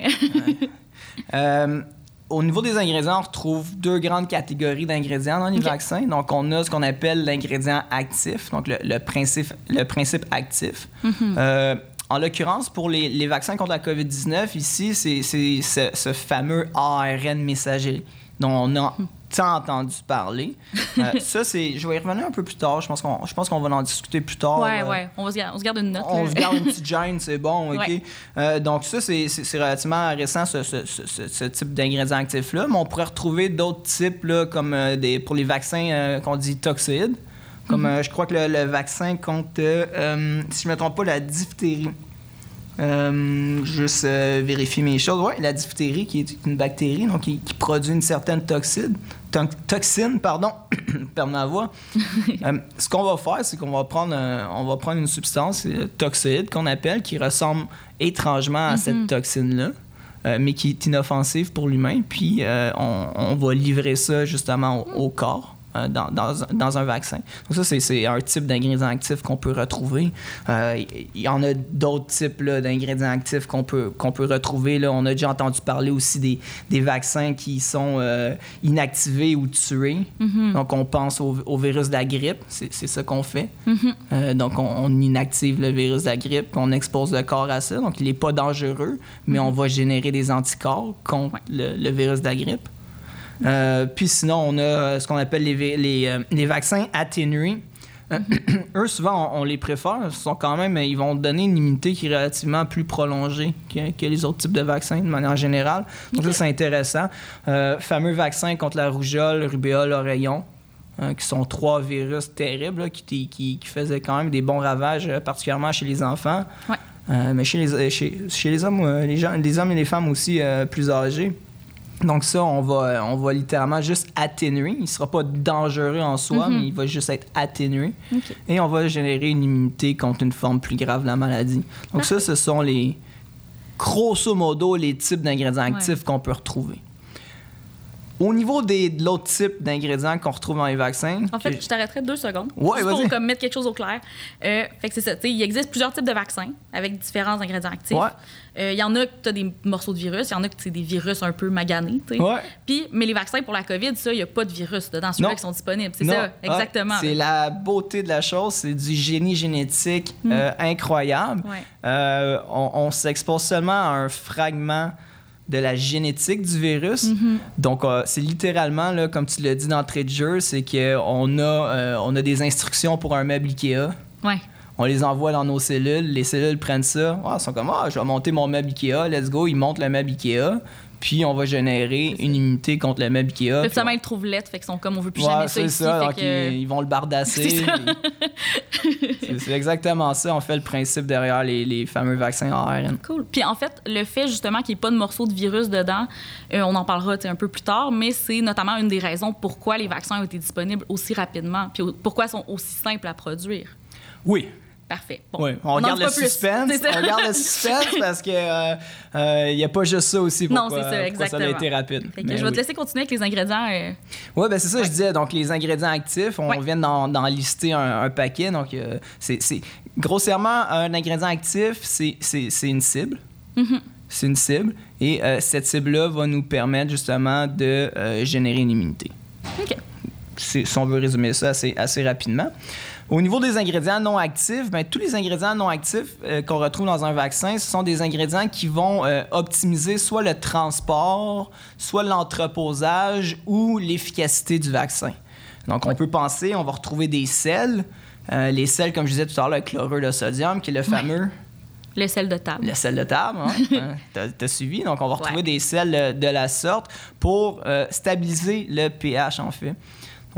Euh, au niveau des ingrédients, on retrouve deux grandes catégories d'ingrédients dans les vaccins. Donc, on a ce qu'on appelle l'ingrédient actif, donc le, le principe, le principe actif. Mhm. Euh, en l'occurrence, pour les, les vaccins contre la COVID-19, ici, c'est ce, ce fameux ARN messager dont on a Mhm. tant entendu parler. Euh, ça, c'est... Je vais y revenir un peu plus tard. Je pense qu'on, je pense qu'on va en discuter plus tard. ouais, euh, ouais. On, va se garder, on se garde une note. on là. se garde une petite gêne, c'est bon, OK? Ouais. Euh, donc ça, c'est relativement récent, ce, ce- ce- ce- ce type d'ingrédient actif-là, mais on pourrait retrouver d'autres types, là, comme euh, des, pour les vaccins qu'on dit toxides, comme Mhm. euh, je crois que le, le vaccin contre, euh, si je ne me trompe pas, la diphtérie. Euh, juste vérifier mes choses. Oui, la diphtérie, qui est une bactérie, donc qui, qui produit une certaine toxine, to- toxine, pardon, perdre ma voix. Ce qu'on va faire, c'est qu'on va prendre, un- on va prendre une substance toxide qu'on appelle, qui ressemble étrangement à cette toxine-là, euh, mais qui est inoffensive pour l'humain. Puis euh, on, on va livrer ça justement au, au corps. Euh, Dans, dans un- dans un vaccin. Donc ça, c'est- un type d'ingrédient actif qu'on peut retrouver. Euh, Il y en a d'autres types d'ingrédients actifs qu'on peut, qu'on peut retrouver. Là. On a déjà entendu parler aussi des, des vaccins qui sont euh, inactivés ou tués. Donc on pense au, au virus de la grippe, c'est ça qu'on fait. Euh, donc on, on inactive le virus de la grippe, on expose le corps à ça. Donc il n'est pas dangereux, mais on va générer des anticorps contre le, le virus de la grippe. Euh, puis sinon, on a euh, ce qu'on appelle les, euh, les vaccins atténués. Eux, souvent, on, on les préfère. Ils sont quand même, ils vont donner une immunité qui est relativement plus prolongée que, que les autres types de vaccins de manière générale. Donc ça, c'est intéressant. Euh, fameux vaccins contre la rougeole, rubéole, oreillon, hein, qui sont trois virus terribles là, qui, qui, qui faisaient quand même des bons ravages, particulièrement chez les enfants. Ouais. Euh, mais chez les, chez, chez les hommes, les, gens, les hommes et les femmes aussi euh, plus âgés. Donc ça, on va, on va littéralement juste atténuer. Il ne sera pas dangereux en soi, mais il va juste être atténué. Et on va générer une immunité contre une forme plus grave de la maladie. Donc ça, ce sont les, grosso modo, les types d'ingrédients actifs qu'on peut retrouver. Au niveau des, de l'autre type d'ingrédients qu'on retrouve dans les vaccins... En fait, que- je t'arrêterai deux secondes. Ouais, juste vas-y. pour comme, mettre quelque chose au clair. Euh, fait que c'est ça. Il existe plusieurs types de vaccins avec différents ingrédients actifs. Ouais. Euh, Il y en a que tu as des morceaux de virus, il y en a que c'est des virus un peu maganés. Ouais. Puis, mais les vaccins pour la COVID, ça, il n'y a pas de virus dedans, ceux-là qui sont disponibles. C'est ça, exactement. Ah, c'est la beauté de la chose, c'est du génie génétique euh, incroyable. Ouais. Euh, on on s'expose seulement à un fragment de la génétique du virus. Mm-hmm. Donc, euh, c'est littéralement, là, comme tu l'as dit d'entrée de jeu, c'est qu'on a, euh, on a des instructions pour un meuble IKEA. Ouais. On les envoie dans nos cellules, les cellules prennent ça, ah, ils sont comme ah, je vais monter mon meuble Ikea, let's go, ils montent le meuble Ikea puis on va générer une immunité contre le meuble Ikea. Puis ça, ils trouvent lettre, fait qu'ils sont comme on veut plus jamais ça c'est ici. Ça, donc ils, vont le bardasser. c'est exactement ça, on fait le principe derrière les, les, fameux vaccins ARN. Cool. Puis en fait, le fait justement qu'il n'y ait pas de morceau de virus dedans, euh, on en parlera un peu plus tard, mais c'est notamment une des raisons pourquoi les vaccins ont été disponibles aussi rapidement, puis pourquoi ils sont aussi simples à produire. Oui, Parfait. Bon, on, regarde le suspense. On regarde le suspense parce qu'il n'y euh, euh, a pas juste ça aussi pour non, c'est ça, exactement. ça a été rapide. je vais te laisser continuer avec les ingrédients. Euh. Oui, ben c'est ça, je disais. Donc, les ingrédients actifs, on vient d'en lister un, paquet. Donc, c'est grossièrement, un ingrédient actif, c'est une cible. Mm-hmm. C'est une cible. Et cette cible-là va nous permettre justement de générer une immunité. OK. Si on veut résumer ça assez, assez rapidement. Au niveau des ingrédients non actifs, bien, tous les ingrédients non actifs euh, qu'on retrouve dans un vaccin, ce sont des ingrédients qui vont euh, optimiser soit le transport, soit l'entreposage ou l'efficacité du vaccin. Donc, on peut penser, on va retrouver des sels. Euh, les sels, comme je disais tout à l'heure, le chlorure de sodium, qui est le fameux... Le sel de table. Le sel de table, hein? t'as, suivi. Donc, on va retrouver des sels de la sorte pour stabiliser le pH, en fait.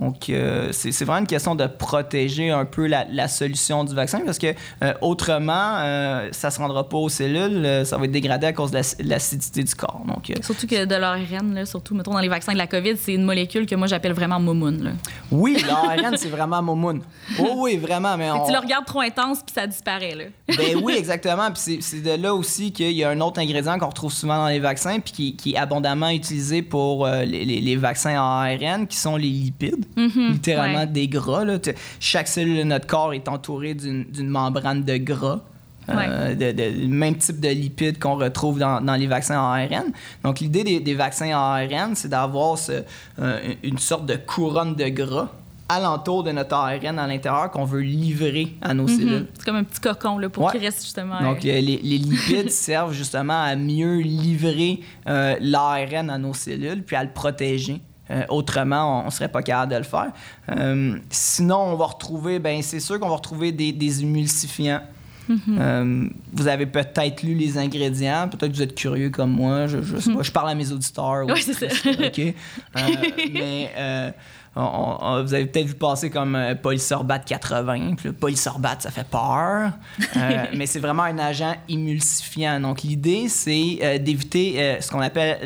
Donc, euh, c'est vraiment une question de protéger un peu la, solution du vaccin parce que euh, autrement, euh, ça ne se rendra pas aux cellules, ça va être dégradé à cause de l'acidité du corps. Donc, surtout que de l'ARN, surtout mettons dans les vaccins de la COVID, c'est une molécule que moi j'appelle vraiment momoun. Oui, l'ARN, c'est vraiment momoun. Oh oui, vraiment. Mais Tu le regardes trop intense puis ça disparaît. Là. ben oui, exactement. Puis c'est de là aussi qu'il y a un autre ingrédient qu'on retrouve souvent dans les vaccins puis qui, est abondamment utilisé pour les, les, vaccins ARN, qui sont les lipides. Mhm. littéralement des gras. Là. Chaque cellule de notre corps est entourée d'une membrane de gras. Euh, de, même type de lipides qu'on retrouve dans, dans, les vaccins ARN. Donc, l'idée des, des, vaccins ARN, c'est d'avoir euh, une sorte de couronne de gras alentour de notre ARN à l'intérieur qu'on veut livrer à nos mhm. cellules. C'est comme un petit cocon là, pour qu'il reste justement. Donc, euh, les, les, lipides servent justement à mieux livrer l'ARN à nos cellules puis à le protéger. Euh, autrement, on ne serait pas capable de le faire. Euh, sinon, on va retrouver, ben c'est sûr qu'on va retrouver des, des emulsifiants. Mm-hmm. Euh, vous avez peut-être lu les ingrédients, peut-être que vous êtes curieux comme moi. Je, je, sais pas, je parle à mes auditeurs. Oui, c'est ça. OK? mais vous avez peut-être vu passer comme polysorbate 80. Puis le polysorbate, ça fait peur. mais c'est vraiment un agent émulsifiant. Donc, l'idée, c'est d'éviter ce qu'on appelle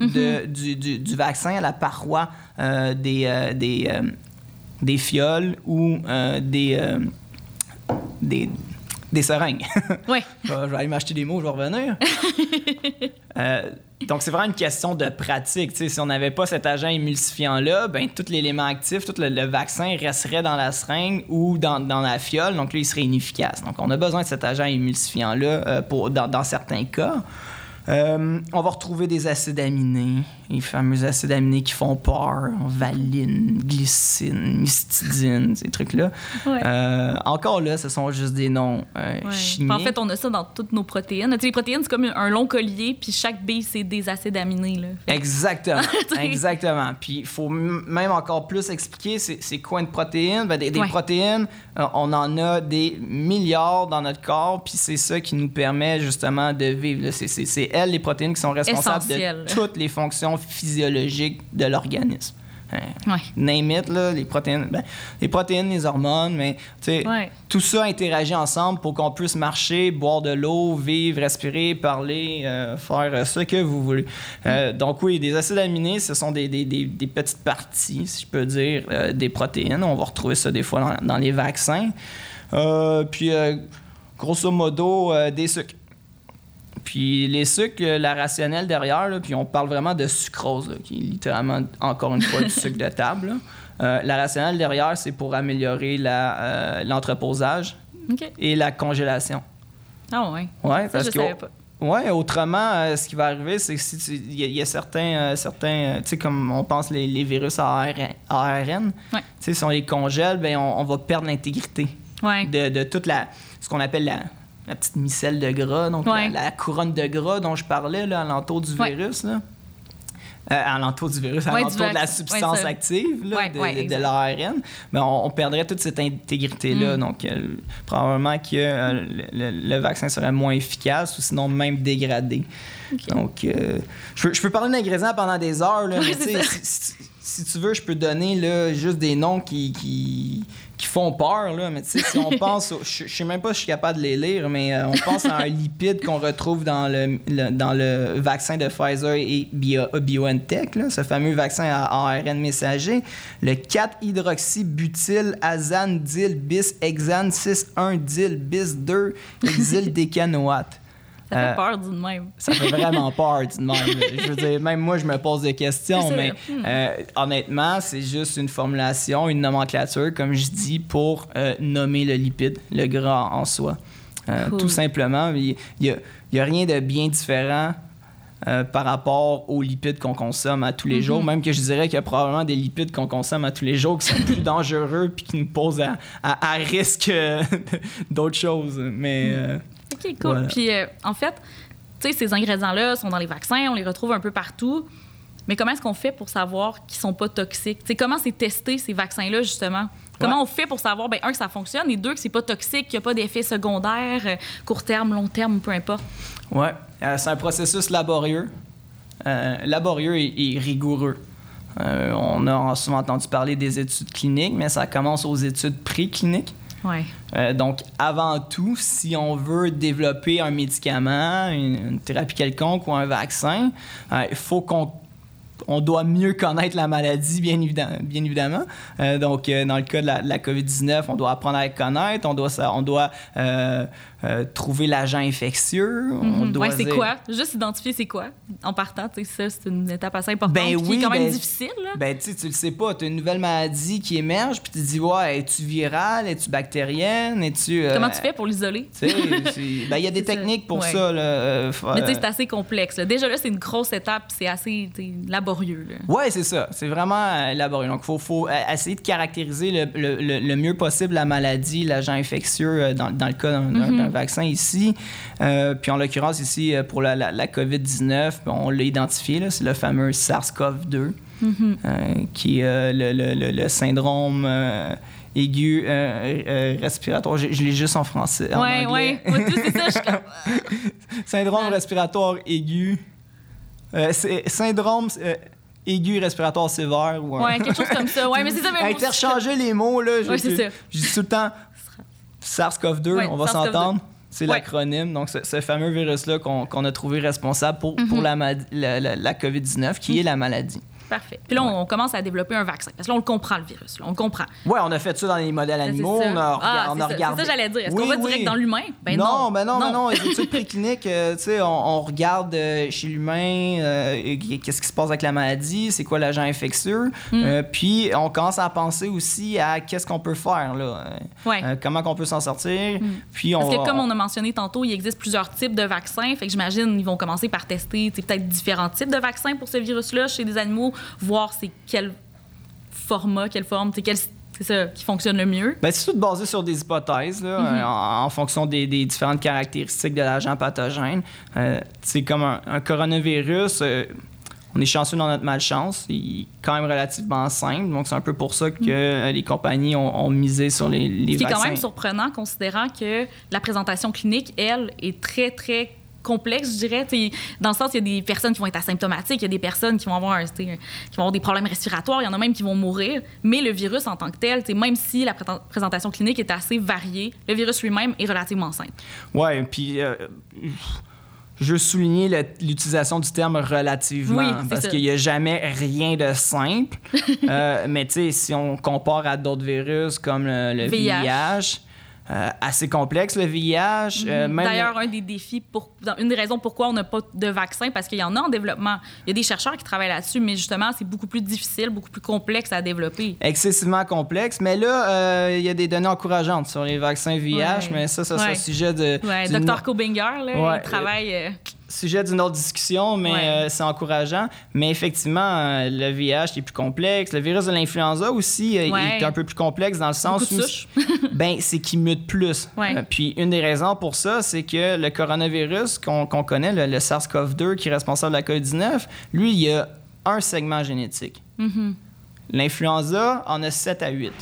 de, mhm. du, du, du, vaccin à la paroi euh, des, euh, des, euh, des, fioles ou des, des, des seringues. Oui. je vais aller m'acheter des mots, je vais revenir. donc, c'est vraiment une question de pratique. si on n'avait pas cet agent émulsifiant-là, ben, tout l'élément actif, tout le, vaccin resterait dans la seringue ou dans, dans, la fiole. Donc, là, il serait inefficace. Donc, on a besoin de cet agent émulsifiant-là dans, dans, certains cas. Euh, on va retrouver des acides aminés, les fameux acides aminés qui font peur, valine, glycine, histidine, ces trucs-là. Euh, encore là, ce sont juste des noms euh, chimiques. En fait, on a ça dans toutes nos protéines. les protéines, c'est comme un long collier, puis chaque bille, c'est des acides aminés. Là. Exactement, exactement. Puis il faut même encore plus expliquer c'est quoi une protéine? Ben, des, protéines, on en a des milliards dans notre corps, puis c'est ça qui nous permet justement de vivre. C'est elles, les protéines, qui sont responsables de toutes les fonctions physiologiques de l'organisme. Hein. Name it, là, les protéines, ben, les protéines, les hormones, mais tout ça interagit ensemble pour qu'on puisse marcher, boire de l'eau, vivre, respirer, parler, euh, faire ce que vous voulez. Euh, donc oui, des acides aminés, ce sont des, des, des, petites parties, si je peux dire, euh, des protéines. On va retrouver ça des fois dans, dans les vaccins. puis, grosso modo, des sucres. Puis les sucres, la rationnelle derrière, puis on parle vraiment de sucrose, qui est littéralement, encore une fois, du sucre de table. Euh, la rationnelle derrière, c'est pour améliorer euh, l'entreposage et la congélation. Ah oui. Ouais, parce je que. Savais pas. Ouais, autrement, euh, ce qui va arriver, c'est que si il y, a certains, certains tu sais, comme on pense les, les virus ARN, ARN tu sais, si on les congèle, ben on, va perdre l'intégrité de, de toute la, ce qu'on appelle la, la petite micelle de gras, donc la, couronne de gras dont je parlais là, à l'entour du virus. Là. euh, alentour du virus, Ouais, alentour du de la substance active là, de, l'ARN, mais on, on perdrait toute cette intégrité-là. Mm. Donc, euh, probablement que euh, le, le- le vaccin serait moins efficace ou sinon même dégradé. Donc, euh, je, peux, je peux parler d'ingrédients pendant des heures, là, mais si, si- si tu veux, je peux donner là, juste des noms qui, qui, qui font peur. Là, mais tu sais, si on pense, au- je, je sais même pas si je suis capable de les lire, mais euh, on pense à un lipide qu'on retrouve dans le, le- dans le vaccin de Pfizer et Bio, BioNTech, là, ce fameux vaccin à ARN messager, le 4-hydroxybutyl azandyl bis hexane 6-1 dil bis 2 exil décanoate. Ça fait Euh, peur d'une même. ça fait vraiment peur, dis de même. Je veux dire, même moi, je me pose des questions, mais. Hmm. euh, honnêtement, c'est juste une formulation, une nomenclature, comme je dis, pour euh, nommer le lipide, le gras en soi. Cool. Tout simplement, il n'y a, rien de bien différent euh, par rapport aux lipides qu'on consomme à tous les Mhm. jours, même que je dirais qu'il y a probablement des lipides qu'on consomme à tous les jours qui sont plus dangereux puis qui nous posent à, à- à risque euh, d'autres choses. Mais euh, OK, cool. Voilà. Puis, euh, en fait, tu sais, ces ingrédients-là sont dans les vaccins, on les retrouve un peu partout. Mais comment est-ce qu'on fait pour savoir qu'ils sont pas toxiques? Tu sais, comment c'est testé, ces vaccins-là, justement? Comment Ouais. on fait pour savoir, ben, un, que ça fonctionne, et deux, que c'est pas toxique, qu'il n'y a pas d'effet secondaire, euh, court terme, long terme, peu importe? Ouais, euh, c'est un processus laborieux, euh, laborieux et, et rigoureux. On a souvent entendu parler des études cliniques, mais ça commence aux études précliniques. Euh, donc, avant tout, si on veut développer un médicament, une, thérapie quelconque ou un vaccin, euh, il faut qu'on on doit mieux connaître la maladie, bien, évidemment. Euh, donc, dans le cas de la, de la COVID-19, on doit apprendre à la connaître, on doit, on doit euh, euh, trouver l'agent infectieux. On Mhm. doit Ouais, c'est dire- quoi? Juste identifier c'est quoi. En partant, tu sais, ça, c'est une étape assez importante. Ben qui oui, est quand même ben- difficile, là. Ben, tu le sais pas. Tu as une nouvelle maladie qui émerge, puis tu te dis, ouais, es-tu virale, es-tu bactérienne, es-tu. euh, Comment tu fais pour l'isoler? Ben, il y a des ça. techniques pour Ouais. ça. Là, euh, Mais tu sais, c'est assez complexe. là. Déjà là, c'est une grosse étape, c'est assez laborieux. Ouais, c'est ça. C'est vraiment euh, laborieux. Donc, il faut, faut euh, essayer de caractériser le, le- le- le mieux possible la maladie, l'agent infectieux, euh, dans, dans le cas d'un d'un vaccin ici. Euh, puis, en l'occurrence, ici, euh, pour la, la- la COVID-19, ben, on l'a identifié, c'est le fameux SARS-CoV-2, euh, qui est le, le- le- le syndrome aigu euh, euh, respiratoire. Je, je l'ai juste en français. en ouais, anglais. ouais. Moi, tout, c'est ça. Je suis comme- Syndrome respiratoire aigu. Euh, syndrome aigu respiratoire sévère. Ou un- Ouais, quelque chose comme ça. Ouais, mais c'est ça. Interchanger les mots, là. Je, Ouais, c'est je- ça. je dis tout le temps SARS-CoV-2, Ouais, on va SARS-CoV-2. s'entendre. C'est Ouais. l'acronyme. Donc, ce, ce fameux virus-là qu'on a trouvé responsable pour, Mhm. pour la, ma- la, la- la COVID-19, qui est la maladie. Parfait. Puis là, on, on commence à développer un vaccin. Parce que là, on le comprend, le virus. Là, on le comprend. Ouais, on a fait ça dans les modèles animaux. On a, Ah, on c'est a ça. regardé. C'est ça, j'allais dire. Est-ce Oui, qu'on va oui. direct dans l'humain? Ben non, non. ben non, ben non. Les études précliniques, euh, tu sais, on, on regarde euh, chez l'humain euh, qu'est-ce qui se passe avec la maladie, c'est quoi l'agent infectieux. Hmm. Euh, puis on commence à penser aussi à qu'est-ce qu'on peut faire, là. Ouais. Comment qu'on peut s'en sortir. Puis on Parce que comme on a mentionné tantôt, il existe plusieurs types de vaccins. Fait que j'imagine ils vont commencer par tester peut-être différents types de vaccins pour ce virus-là chez des animaux, voir c'est quel format, quelle forme, quel c'est ça qui fonctionne le mieux. Ben, c'est tout basé sur des hypothèses, là, Mm-hmm. euh, en, en fonction des, des différentes caractéristiques de l'agent pathogène. Euh, c'est comme un, un coronavirus. euh, on est chanceux dans notre malchance. Il est quand même relativement simple. Donc, c'est un peu pour ça que euh, les compagnies ont, ont misé sur les, les. Ce qui est quand même surprenant, considérant que la présentation clinique, elle, est très, très complexe, je dirais. Tu sais, dans le sens, il y a des personnes qui vont être asymptomatiques, il y a des personnes qui vont avoir, un- tu sais, qui vont avoir des problèmes respiratoires, il y en a même qui vont mourir. Mais le virus en tant que tel, même si la pré- présentation clinique est assez variée, le virus lui-même est relativement simple. Ouais, puis euh, je veux souligner l'utilisation du terme relativement, Oui, parce qu'il n'y a jamais rien de simple. Euh, mais tu sais, si on compare à d'autres virus comme le, le VIH. VIH, euh, assez complexe le VIH. euh, même- Mhm. D'ailleurs, un des défis, pour, une des raisons pourquoi on n'a pas de vaccin, parce qu'il y en a en développement. Il y a des chercheurs qui travaillent là-dessus, mais justement, c'est beaucoup plus difficile, beaucoup plus complexe à développer. excessivement complexe. Mais là, euh, il y a des données encourageantes sur les vaccins VIH, Ouais. mais ça, ça, c'est Ouais. un sujet de. Ouais, Dr. Kobinger, là, il travaille. Sujet d'une autre discussion, mais Ouais. euh, c'est encourageant. Mais effectivement, euh, le VIH est plus complexe. Le virus de l'influenza aussi euh, Ouais. est un peu plus complexe dans le sens Beaucoup où ben, c'est qu'il mute plus. Ouais. Puis une des raisons pour ça, c'est que le coronavirus qu'on connaît, le, le SARS-CoV-2 qui est responsable de la COVID-19, lui, il a un segment génétique. Mhm. L'influenza en a 7 à 8.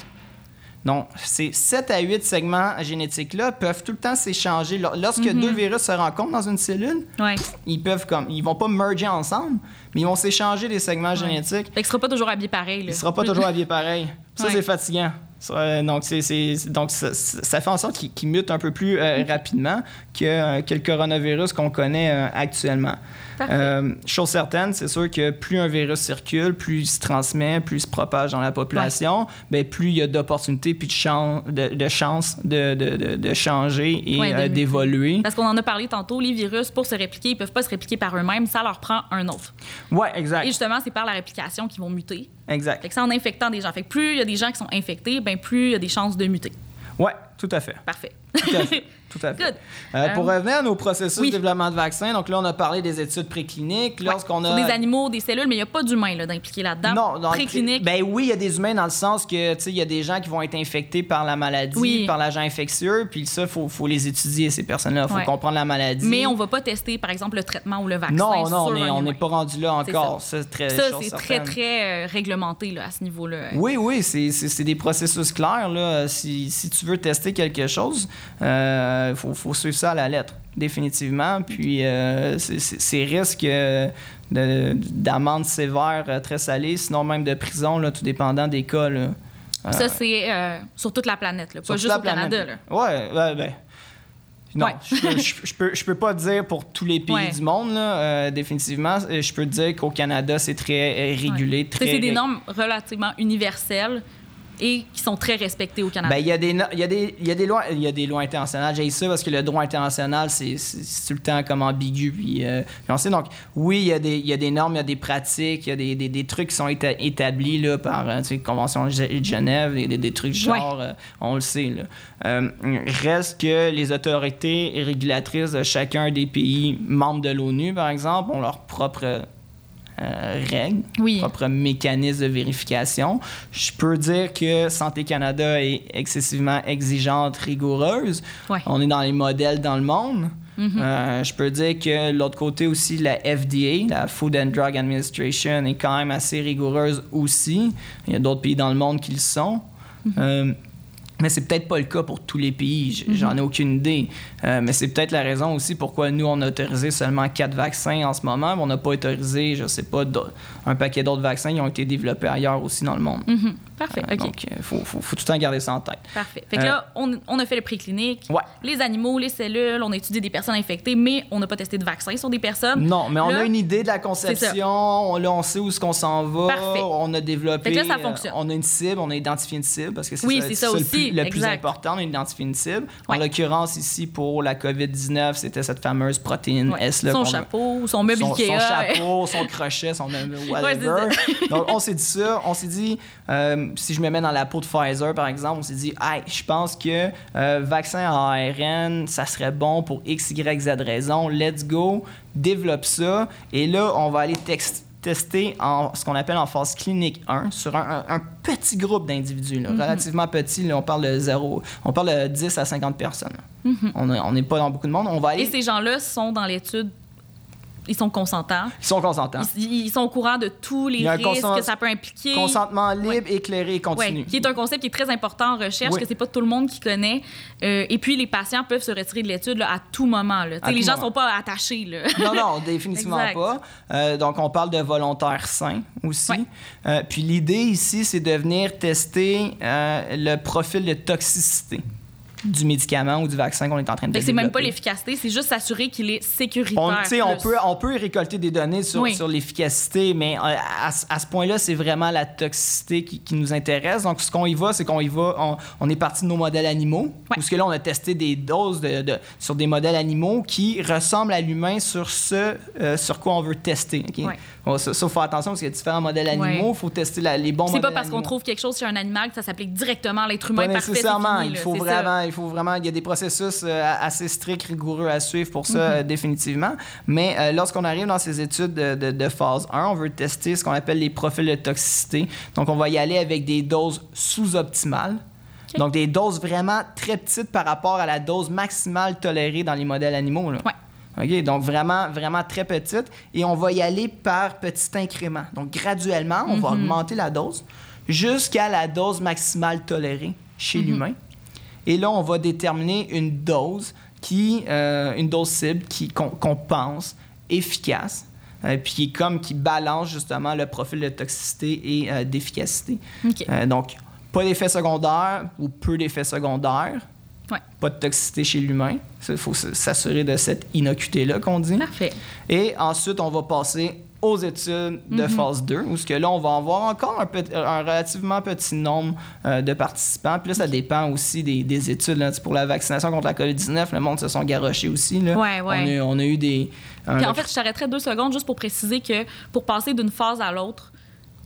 Donc, ces 7 à 8 segments génétiques-là peuvent tout le temps s'échanger. Lor- Lorsque Mhm. deux virus se rencontrent dans une cellule, Ouais. ils peuvent comme ils vont pas merger ensemble, mais ils vont s'échanger des segments génétiques. Fait qu'il sera pas toujours habillé pareil. Il sera pas toujours habillé pareil. Ça, Ouais. c'est fatigant. Euh, donc, ça, ça fait en sorte qu'il, qu'il mute un peu plus euh, rapidement que, euh, que le coronavirus qu'on connaît euh, actuellement. Euh, chose certaine, c'est sûr que plus un virus circule, plus il se transmet, plus il se propage dans la population, ben, plus il y a d'opportunités puis de, chan- de, de chances de, de, de, de changer et Ouais, d'évoluer. Parce qu'on en a parlé tantôt, les virus, pour se répliquer, ils peuvent pas se répliquer par eux-mêmes, ça leur prend un autre. Ouais, Et exact. justement, c'est par la réplication qu'ils vont muter. Exact. Fait que c'est en infectant des gens. Fait que plus il y a des gens qui sont infectés, ben plus il y a des chances de muter. Ouais, tout à fait. Parfait. Tout à fait. Tout à fait. Good. Euh, pour Euh, revenir à nos processus oui. de développement de vaccins, donc là, on a parlé des études précliniques. Lorsqu'on a. des animaux, des cellules, mais il n'y a pas d'humains là, d'impliquer là-dedans. Non, pré- Préclinique. Ben oui, il y a des humains dans le sens que, tu sais, il y a des gens qui vont être infectés par la maladie, Oui. par l'agent infectieux, puis ça, il faut, faut les étudier, ces personnes-là. Il faut Ouais. comprendre la maladie. mais on va pas tester, par exemple, le traitement ou le vaccin. Non, non, sur on n'est pas rendu là encore. Ça, c'est très, très, euh, réglementé là, à ce niveau-là. Oui, oui, c'est- des processus clairs. Là. Si, si tu veux tester quelque chose, il faut, faut suivre ça à la lettre, définitivement. Puis euh, ces risques euh, de- d'amende sévère euh, très salée, sinon même de prison, là, tout dépendant des cas. Là. Ça, c'est euh, sur toute la planète, là, pas juste au Canada. Là. Ouais, ben. Non, Ouais. je, peux, je, je peux, je peux pas dire pour tous les pays Ouais. du monde, là, euh, définitivement. Je peux dire qu'au Canada, c'est très euh, régulé. Très C'est des normes relativement universelles et qui sont très respectées au Canada. Il y a des no- il y a des il y a des lois il y a des lois internationales. J'ai ça parce que le droit international c'est tout le temps comme ambigu puis, euh, puis on sait. Donc oui il y a des il y a des normes il y a des pratiques il y a des, des, des trucs qui sont éta- établis là par euh, tu sais convention de Genève des, des, des trucs genre euh, on le sait là. Euh, reste que les autorités régulatrices de chacun des pays membres de l'ONU par exemple ont leur propre euh, règles, Oui. propre mécanisme de vérification. Je peux dire que Santé Canada est excessivement exigeante, rigoureuse. Ouais. On est dans les modèles dans le monde. Mm-hmm. Euh, je peux dire que l'autre côté aussi, la FDA, la Food and Drug Administration, est quand même assez rigoureuse aussi. Il y a d'autres pays dans le monde qui le sont. Mm-hmm. Euh, mais c'est peut-être pas le cas pour tous les pays. J- J'en ai aucune idée. Euh, mais c'est peut-être la raison aussi pourquoi nous, on a autorisé seulement quatre vaccins en ce moment. mais on n'a pas autorisé, je sais pas, un paquet d'autres vaccins qui ont été développés ailleurs aussi dans le monde. Mhm. Parfait, Euh, OK. Donc, il faut, faut, faut tout le temps garder ça en tête. Parfait. Fait que Euh, là, on, on a fait le préclinique, Ouais. les animaux, les cellules, on a étudié des personnes infectées, mais on n'a pas testé de vaccin sur des personnes. Non, mais on Là, a une idée de la conception. On, là, on sait où est-ce qu'on s'en va. Parfait. On a développé. Fait que là, ça euh, fonctionne. on a une cible. On a identifié une cible parce que c'est Oui, ça, c'est ça le aussi, le plus important. On a identifié une cible. En Ouais. l'occurrence, ici, pour la COVID-19, c'était cette fameuse protéine Ouais. S. Là, son chapeau, son meuble son, son Ikea. chapeau, son crochet, son whatever. Donc, on s'est dit ça. On s'est dit, euh, si je me mets dans la peau de Pfizer, par exemple, on s'est dit, hey, je pense que euh, vaccin à ARN, ça serait bon pour X, Y, Z raison. Let's go, développe ça. Et là, on va aller tex- tester en ce qu'on appelle en phase clinique 1 sur un, un- un petit groupe d'individus, là, relativement petit. Là, on parle de 0, on parle de 10 à 50 personnes. On est- On n'est pas dans beaucoup de monde. On va aller. Et ces gens-là sont dans l'étude, ils sont consentants. Ils sont consentants. Ils, ils sont au courant de tous les risques consent- que ça peut impliquer. Consentement libre, éclairé et continu. Ouais, qui est un concept qui est très important en recherche, Oui. que c'est pas tout le monde qui connaît. Euh, et puis, les patients peuvent se retirer de l'étude à tout moment. Là. À Les tout gens moment. sont pas attachés. Là. Non, non, définitivement Exact. pas. Euh, donc, on parle de volontaires sains aussi. Ouais. Euh, puis l'idée ici, c'est de venir tester le profil de toxicité du médicament ou du vaccin qu'on est en train de que c'est même pas développer. l'efficacité, c'est juste s'assurer qu'il est sécuritaire. On, peut, on peut récolter des données sur, Oui. sur l'efficacité, mais euh, à, ce- à ce point-là, c'est vraiment la toxicité qui, qui nous intéresse. Donc, ce qu'on y va, c'est qu'on y va, on, on est parti de nos modèles animaux, parce que là, on a testé des doses de, de- sur des modèles animaux qui ressemblent à l'humain sur ce euh, sur quoi on veut tester. Ouais. Bon, ça, il faut faire attention parce qu'il y a différents modèles animaux, il faut tester la- les bons C'est modèles pas parce qu'on trouve quelque chose chez un animal que ça s'applique directement à l'être humain Pas parfait. c'est nécessairement. fini, il faut C'est vraiment, ça. il faut vraiment, il y a des processus euh, assez stricts, rigoureux à suivre pour ça, Mhm. euh, définitivement. Mais euh, lorsqu'on arrive dans ces études de, de- de phase 1, on veut tester ce qu'on appelle les profils de toxicité. Donc, on va y aller avec des doses sous-optimales. Donc, des doses vraiment très petites par rapport à la dose maximale tolérée dans les modèles animaux. là. Ouais. OK? Donc, vraiment, vraiment très petite. Et on va y aller par petits incréments. Donc, graduellement, on va augmenter la dose jusqu'à la dose maximale tolérée chez l'humain. Et là, on va déterminer une dose qui, euh, une dose cible qu'on, pense efficace, euh, puis qui, est comme qui balance justement le profil de toxicité et euh, d'efficacité. Euh, donc, pas d'effets secondaires ou peu d'effets secondaires, Ouais. pas de toxicité chez l'humain. Il faut s'assurer de cette innocuité-là qu'on dit. Parfait. Et ensuite, on va passer aux études de Mhm. phase 2, où ce que là, on va avoir encore un, petit- un relativement petit nombre euh, de participants. Puis là, ça dépend aussi des, des études. là. Pour la vaccination contre la COVID-19, le monde se sont garochés aussi. Là. Ouais, ouais. On, a, on a eu des... Puis en fait, je t'arrêterais deux secondes juste pour préciser que pour passer d'une phase à l'autre,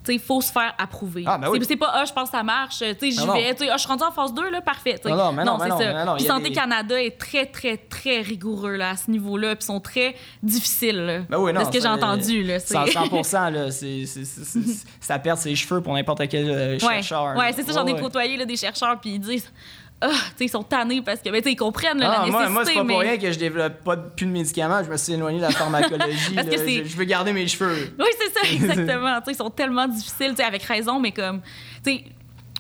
il faut se faire approuver. Ah, ben oui. C'est- pas, ah, je pense que ça marche, j'y vais, ah, je suis rendu en phase 2, là, parfait. Non, non, mais non, c'est non, ça. Puis Santé des- Canada est très, très, très rigoureux là, à ce niveau-là, puis sont très difficiles. Là, Ben oui, non, de ce que j'ai entendu. Là, c'est- 100 100 là, c'est, ça perd ses cheveux pour n'importe quel euh, Ouais, chercheur. ouais c'est ça, j'en ai Ouais, ouais. côtoyé là, des chercheurs, puis ils disent, ah, ils sont tannés parce que, ben, ils comprennent là, Ah, la moi, nécessité. moi, c'est pas mais... pour rien que je développe pas plus de médicaments. Je me suis éloigné de la pharmacologie. Parce là. je, je veux garder mes cheveux. Oui, c'est ça, exactement. Ils sont tellement difficiles, avec raison, mais comme,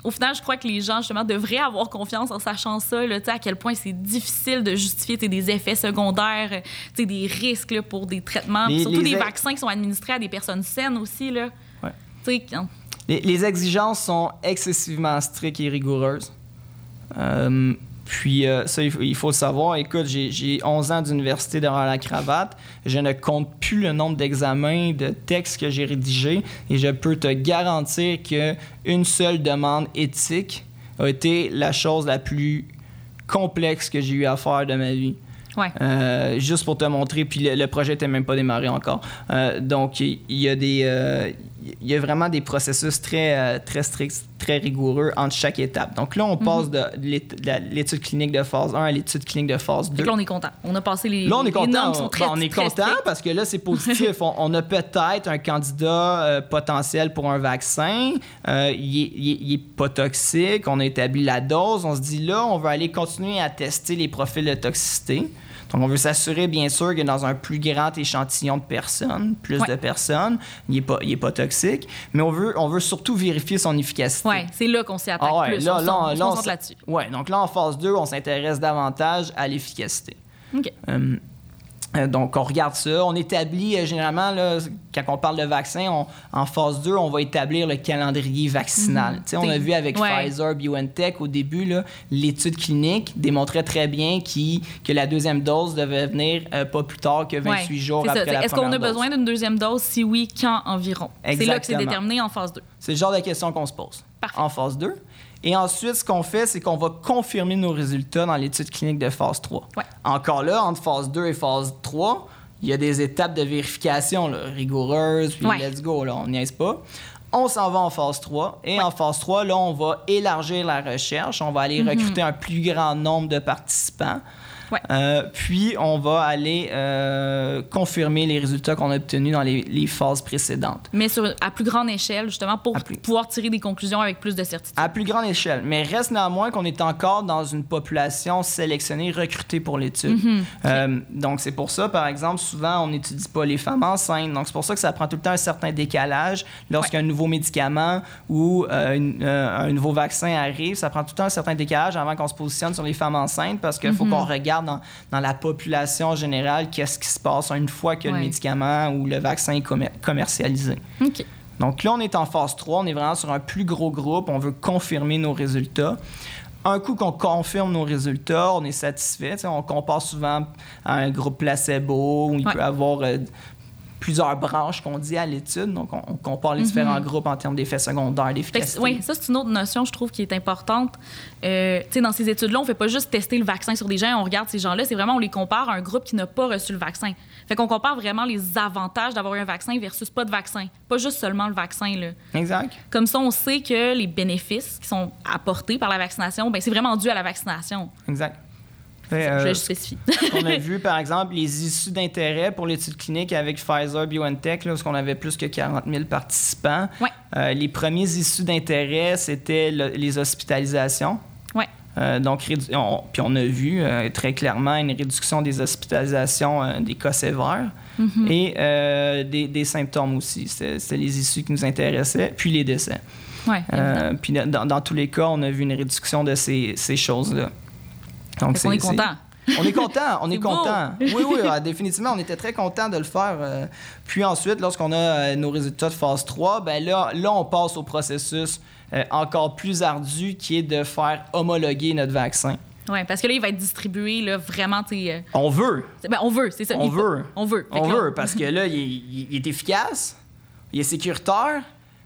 au final, je crois que les gens, justement, devraient avoir confiance en sachant ça, là, à quel point c'est difficile de justifier des effets secondaires, des risques là, pour des traitements, Les- surtout les des vaccins qui sont administrés à des personnes saines aussi. Là. Ouais. Quand- les exigences sont excessivement strictes et rigoureuses. Euh, puis euh, ça, il faut, il faut le savoir. Écoute, j'ai j'ai 11 ans d'université derrière la cravate. Je ne compte plus le nombre d'examens, de textes que j'ai rédigés. Et je peux te garantir qu'une seule demande éthique a été la chose la plus complexe que j'ai eu à faire de ma vie. ouais. Euh, juste pour te montrer, puis le, le projet n'était même pas démarré encore. Euh, donc, il y, a des, il y a vraiment des processus très, euh, très stricts, très rigoureux entre chaque étape. Donc là, on passe de l'étude clinique de phase 1 à l'étude clinique de phase 2. Fait que là, on est content. On a passé les, Là, on est content. normes qui sont très, Bon, on est très content strictes. parce que là, c'est positif. on, on a peut-être un candidat euh, potentiel pour un vaccin. Euh, il, est, il est- il est pas toxique. On a établi la dose. On se dit là, on va aller continuer à tester les profils de toxicité. Donc, on veut s'assurer, bien sûr, que dans un plus grand échantillon de personnes, plus Ouais. de personnes, il n'est pas, il est pas toxique. Mais on veut, on veut surtout vérifier son efficacité. Ouais, c'est là qu'on s'y attaque Ah ouais, plus. là, on là, on là-dessus. Ouais, donc là, en phase 2, on s'intéresse davantage à l'efficacité. OK. Euh, donc, on regarde ça. On établit, euh, généralement, là, quand on parle de vaccin, on- en phase 2, on va établir le calendrier vaccinal. Sais, On a vu avec. Ouais. Pfizer, BioNTech, au début, l'étude clinique démontrait très bien qui- que la deuxième dose devait venir euh, pas plus tard que 28 Ouais, jours ça. après la Est-ce qu'on a besoin d'une deuxième dose? Si oui, quand environ? C'est là que c'est déterminé en phase 2. C'est le genre de question qu'on se pose Parfait. en phase 2. Et ensuite, ce qu'on fait, c'est qu'on va confirmer nos résultats dans l'étude clinique de phase 3. Ouais. Encore là, entre phase 2 et phase 3, il y a des étapes de vérification là, rigoureuses, puis Ouais. let's go, là, on est pas. On s'en va en phase 3. Et en phase 3, là, on va élargir la recherche. On va aller recruter un plus grand nombre de participants. Ouais. Euh, puis, on va aller euh, confirmer les résultats qu'on a obtenus dans les, les phases précédentes. Mais sur, à plus grande échelle, justement, pour plus- pouvoir tirer des conclusions avec plus de certitude. À plus grande échelle. Mais reste néanmoins qu'on est encore dans une population sélectionnée, recrutée pour l'étude. Euh, donc, c'est pour ça, par exemple, souvent, on n'étudie pas les femmes enceintes. Donc, c'est pour ça que ça prend tout le temps un certain décalage. Lorsqu'un nouveau médicament ou une- un nouveau vaccin arrive, ça prend tout le temps un certain décalage avant qu'on se positionne sur les femmes enceintes parce qu'il faut qu'on regarde dans, dans la population générale qu'est-ce qui se passe une fois que le médicament ou le vaccin est commer- commercialisé. OK. Donc là, on est en phase 3, on est vraiment sur un plus gros groupe, on veut confirmer nos résultats. Un coup qu'on confirme nos résultats, on est satisfait. On compare souvent à un groupe placebo où il Ouais. peut avoir euh, plusieurs branches qu'on dit à l'étude. Donc, on, on compare les différents groupes en termes d'effets secondaires, d'efficacité. oui, ça, c'est une autre notion, je trouve, qui est importante. Euh, tu sais, dans ces études-là, on fait pas juste tester le vaccin sur des gens on regarde ces gens-là. C'est vraiment, on les compare à un groupe qui n'a pas reçu le vaccin. Fait qu'on compare vraiment les avantages d'avoir un vaccin versus pas de vaccin. Pas juste seulement le vaccin, là. Exact. Comme ça, on sait que les bénéfices qui sont apportés par la vaccination, ben, c'est vraiment dû à la vaccination. Exact. Je Fait, euh, spécifie. on a vu, par exemple, les issues d'intérêt pour l'étude clinique avec Pfizer BioNTech, là, parce qu'on avait plus que 40 000 participants. Ouais. Euh, les premiers issues d'intérêt, c'était le- les hospitalisations. Euh, donc, on- puis on a vu euh, très clairement une réduction des hospitalisations, euh, des cas sévères et euh, des, des symptômes aussi. C'était les issues qui nous intéressaient, puis les décès. Ouais, puis dans, dans tous les cas, on a vu une réduction de ces, ces choses-là. Donc, qu'on est content. On est content, on est, content. Oui, oui, ah, définitivement, on était très content de le faire. euh. Puis ensuite, lorsqu'on a euh, nos résultats de phase 3, ben là, là, on passe au processus euh, encore plus ardu qui est de faire homologuer notre vaccin. Ouais, parce que là, il va être distribué là, vraiment, On veut, ben, on veut, c'est ça. On il veut. On veut. On là, veut, parce que là, il est, il- il est efficace, il est sécuritaire,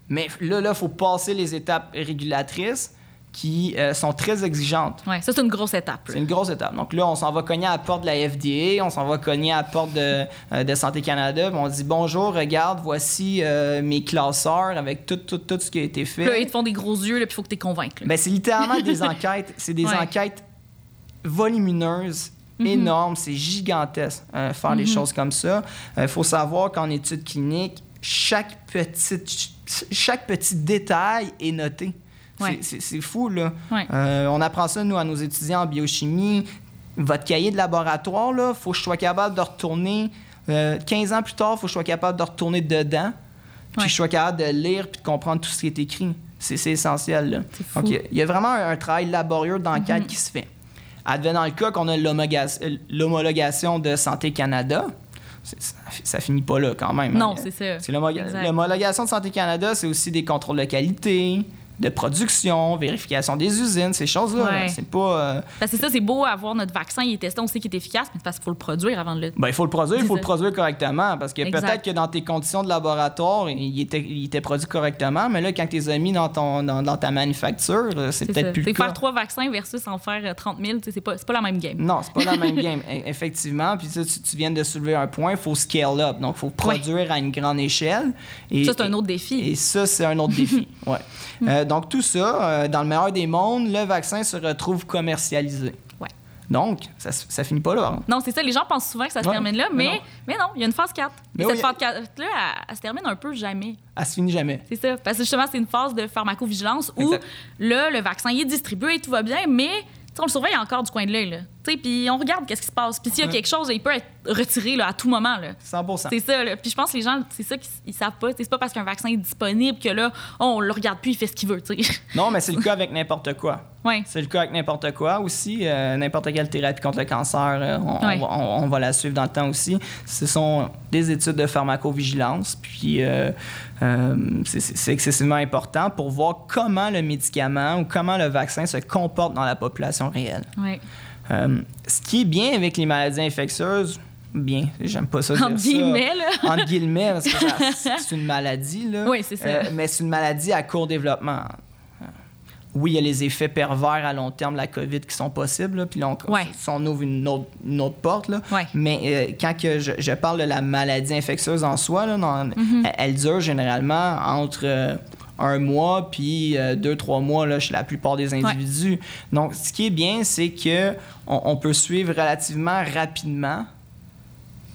mais là, il faut passer les étapes régulatrices qui euh, sont très exigeantes. Ouais, ça, c'est une grosse étape. C'est une grosse étape. Donc là, on s'en va cogner à la porte de la FDA, on s'en va cogner à la porte de, euh, de Santé Canada, puis on dit bonjour, regarde, voici euh, mes classeurs avec tout, tout, tout ce qui a été Puis Là, ils fait. te font des gros yeux, puis il faut que tu les convainques. Ben, c'est littéralement des enquêtes. C'est des Ouais. enquêtes volumineuses, Mhm. énormes. C'est gigantesque euh, faire des choses comme ça. Il faut savoir qu'en études cliniques, chaque, petite, chaque petit détail est noté. C'est- Ouais. C'est c'est fou, là. Ouais. Euh, on apprend ça, nous, à nos étudiants en biochimie. Votre cahier de laboratoire, il faut que je sois capable de retourner. euh, 15 ans plus tard, il faut que je sois capable de retourner dedans. Puis Ouais. que je sois capable de lire puis de comprendre tout ce qui est écrit. C'est essentiel. Là. Fou. Donc, il y a- il y, a vraiment un, un travail laborieux d'enquête qui se fait. Advenant le cas qu'on a euh, l'homologation de Santé Canada, ça, ça finit pas là quand même. Non, hein. c'est ça. C'est Exact. L'homologation de Santé Canada, c'est aussi des contrôles de qualité, de production, vérification des usines, ces choses-là. là. Ouais. C'est pas. euh, Parce que c'est ça, c'est beau avoir notre vaccin, il est testé, on sait qu'il est efficace, mais parce qu'il faut le produire avant de le. Ben, il faut le produire, il faut le produire correctement. Parce que peut-être que dans tes conditions de laboratoire, il était, il était produit correctement, mais là, quand tu les as mis dans, ton, dans, dans ta manufacture, euh, c'est peut-être plus C'est faire trois vaccins versus en faire euh, 30 000, tu sais, c'est pas, pas la même game. Non, c'est pas la même game, e- effectivement. Puis tu viens de soulever un point, il faut scale up. Donc, il faut produire à une grande échelle. Et, Ça, c'est un autre défi. Et ça, c'est un autre défi. Ouais. Euh, donc, tout ça, euh, dans le meilleur des mondes, le vaccin se retrouve commercialisé. Ouais. Donc, ça, ça finit pas là. hein. Non, c'est ça, les gens pensent souvent que ça se Ouais, termine là, mais mais, non. il y a une phase 4. Mais Et oui, cette phase 4-là, elle, elle se termine un peu jamais. Elle se finit jamais. C'est ça. Parce que justement, c'est une phase de pharmacovigilance où Exact. là, le vaccin il est distribué, tout va bien, mais on le surveille encore du coin de l'œil. Puis on regarde qu'est-ce qui se passe. Puis s'il y a quelque chose, il peut être retiré là, à tout moment. Là. 100 C'est ça. Puis je pense que les gens, c'est ça qu'ils ils savent pas. C'est pas parce qu'un vaccin est disponible que là, on le regarde plus, il fait ce qu'il veut. tu sais. Non, mais c'est le cas avec n'importe quoi. ouais. C'est le cas avec n'importe quoi aussi. euh, n'importe quelle thérapie contre le cancer, euh, on, Ouais. on va, on- on va la suivre dans le temps aussi. Ce sont des études de pharmacovigilance. Puis euh, c'est excessivement important pour voir comment le médicament ou comment le vaccin se comporte dans la population réelle. Ouais. Euh, ce qui est bien avec les maladies infectieuses, bien, j'aime pas ça Entre ça. guillemets, là. Entre guillemets, parce que c'est une maladie, là. Oui, c'est ça. Euh, mais c'est une maladie à court développement. Oui, il y a les effets pervers à long terme de la COVID qui sont possibles, là, puis là, on, Ouais. on ouvre une autre, une autre porte. Là. Ouais. Mais euh, quand que je, je parle de la maladie infectieuse en soi, là, dans- Mm-hmm. elle, elle dure généralement entre un mois puis euh, deux, trois mois là, chez la plupart des individus. Donc, ce qui est bien, c'est que on, on peut suivre relativement rapidement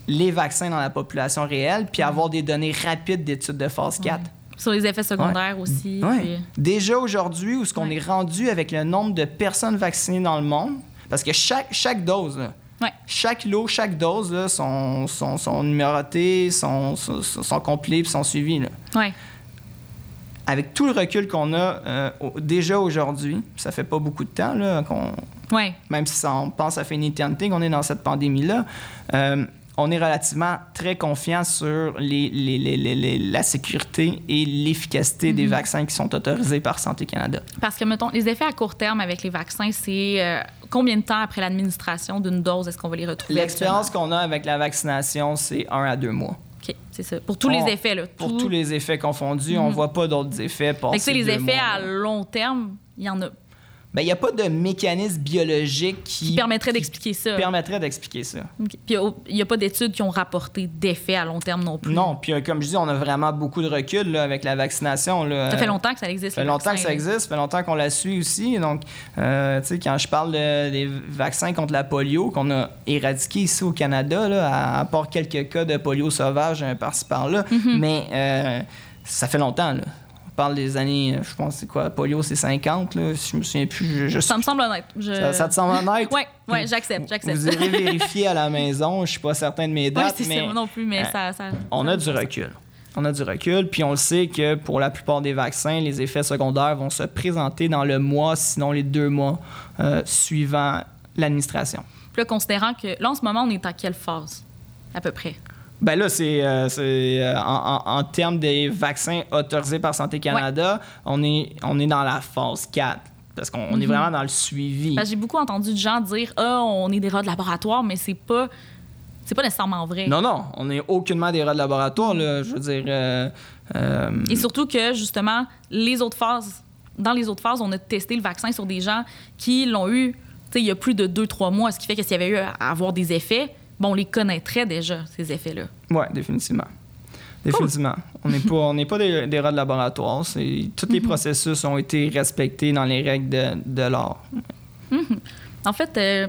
les vaccins dans la population réelle, puis avoir des données rapides d'études de phase 4. Sur les effets secondaires aussi. Puis- Déjà aujourd'hui, où ce qu'on est rendu avec le nombre de personnes vaccinées dans le monde, parce que chaque, chaque dose, là, Ouais. chaque lot, chaque dose là, sont, sont, sont numérotées, sont, sont, sont complets sont suivis. là. Ouais. Avec tout le recul qu'on a euh, déjà aujourd'hui, ça fait pas beaucoup de temps, là, qu'on, Ouais. même si ça, on pense à fait une éternité qu'on est dans cette pandémie-là, euh, on est relativement très confiant sur les, les- les- les- les- la sécurité et l'efficacité des vaccins qui sont autorisés par Santé Canada. Parce que, mettons, les effets à court terme avec les vaccins, c'est euh, combien de temps après l'administration d'une dose est-ce qu'on va les retrouver? L'expérience qu'on a avec la vaccination, c'est un à deux mois. OK, c'est ça. Pour tous On- les effets, là. Pour tous les effets confondus, on voit pas d'autres effets Fait que, les effets mois, à long terme, il y en a. Ben, il n'y a pas de mécanisme biologique qui, Qui permettrait d'expliquer ça. permettrait d'expliquer ça. Puis oh, il n'y a pas d'études qui ont rapporté d'effets à long terme non plus. Non, puis euh, comme je dis, on a vraiment beaucoup de recul là, avec la vaccination. Là. Ça fait longtemps que ça existe. Ça fait longtemps que ça existe, ça fait longtemps qu'on la suit aussi. Donc, euh, tu sais, quand je parle de- des vaccins contre la polio qu'on a éradiqués ici au Canada, là, à, part quelques cas de polio sauvage un par-ci par-là, Mm-hmm. mais euh, ça fait longtemps. Là. On parle des années, je pense, c'est quoi, polio, c'est 50, là, si je me souviens plus. Je, je- Ça me semble honnête. Je- ça, ça te semble honnête? Ouais, ouais, j'accepte, j'accepte. Vous irez vérifier à la maison, je suis pas certain de mes Ouais, dates, c'est mais ça, non plus, mais euh, ça, ça- on a du recul. On a du recul, puis on le sait que pour la plupart des vaccins, les effets secondaires vont se présenter dans le mois, sinon les deux mois euh, suivant l'administration. Puis là, considérant que là, en ce moment, on est à quelle phase, à peu près? Ben là, c'est euh, euh, en, en- en termes des vaccins autorisés par Santé Canada, on, est, on est dans la phase 4, parce qu'on on est vraiment dans le suivi. J'ai beaucoup entendu de gens dire Ah, on est des rats de laboratoire, mais c'est pas, c'est pas nécessairement vrai. Non, non, on n'est aucunement des rats de laboratoire, là, je veux dire... euh, euh, Et surtout que, justement, les autres phases, dans les autres phases, on a testé le vaccin sur des gens qui l'ont eu, il y a plus de 2-3 mois, ce qui fait que s'il y avait eu à avoir des effets, bon, on les connaîtrait déjà, ces effets-là. Oui, définitivement. Définitivement. On n'est pas, on n'est pas des, des rats de laboratoire. Tous les processus ont été respectés dans les règles de, de l'art. En fait, euh,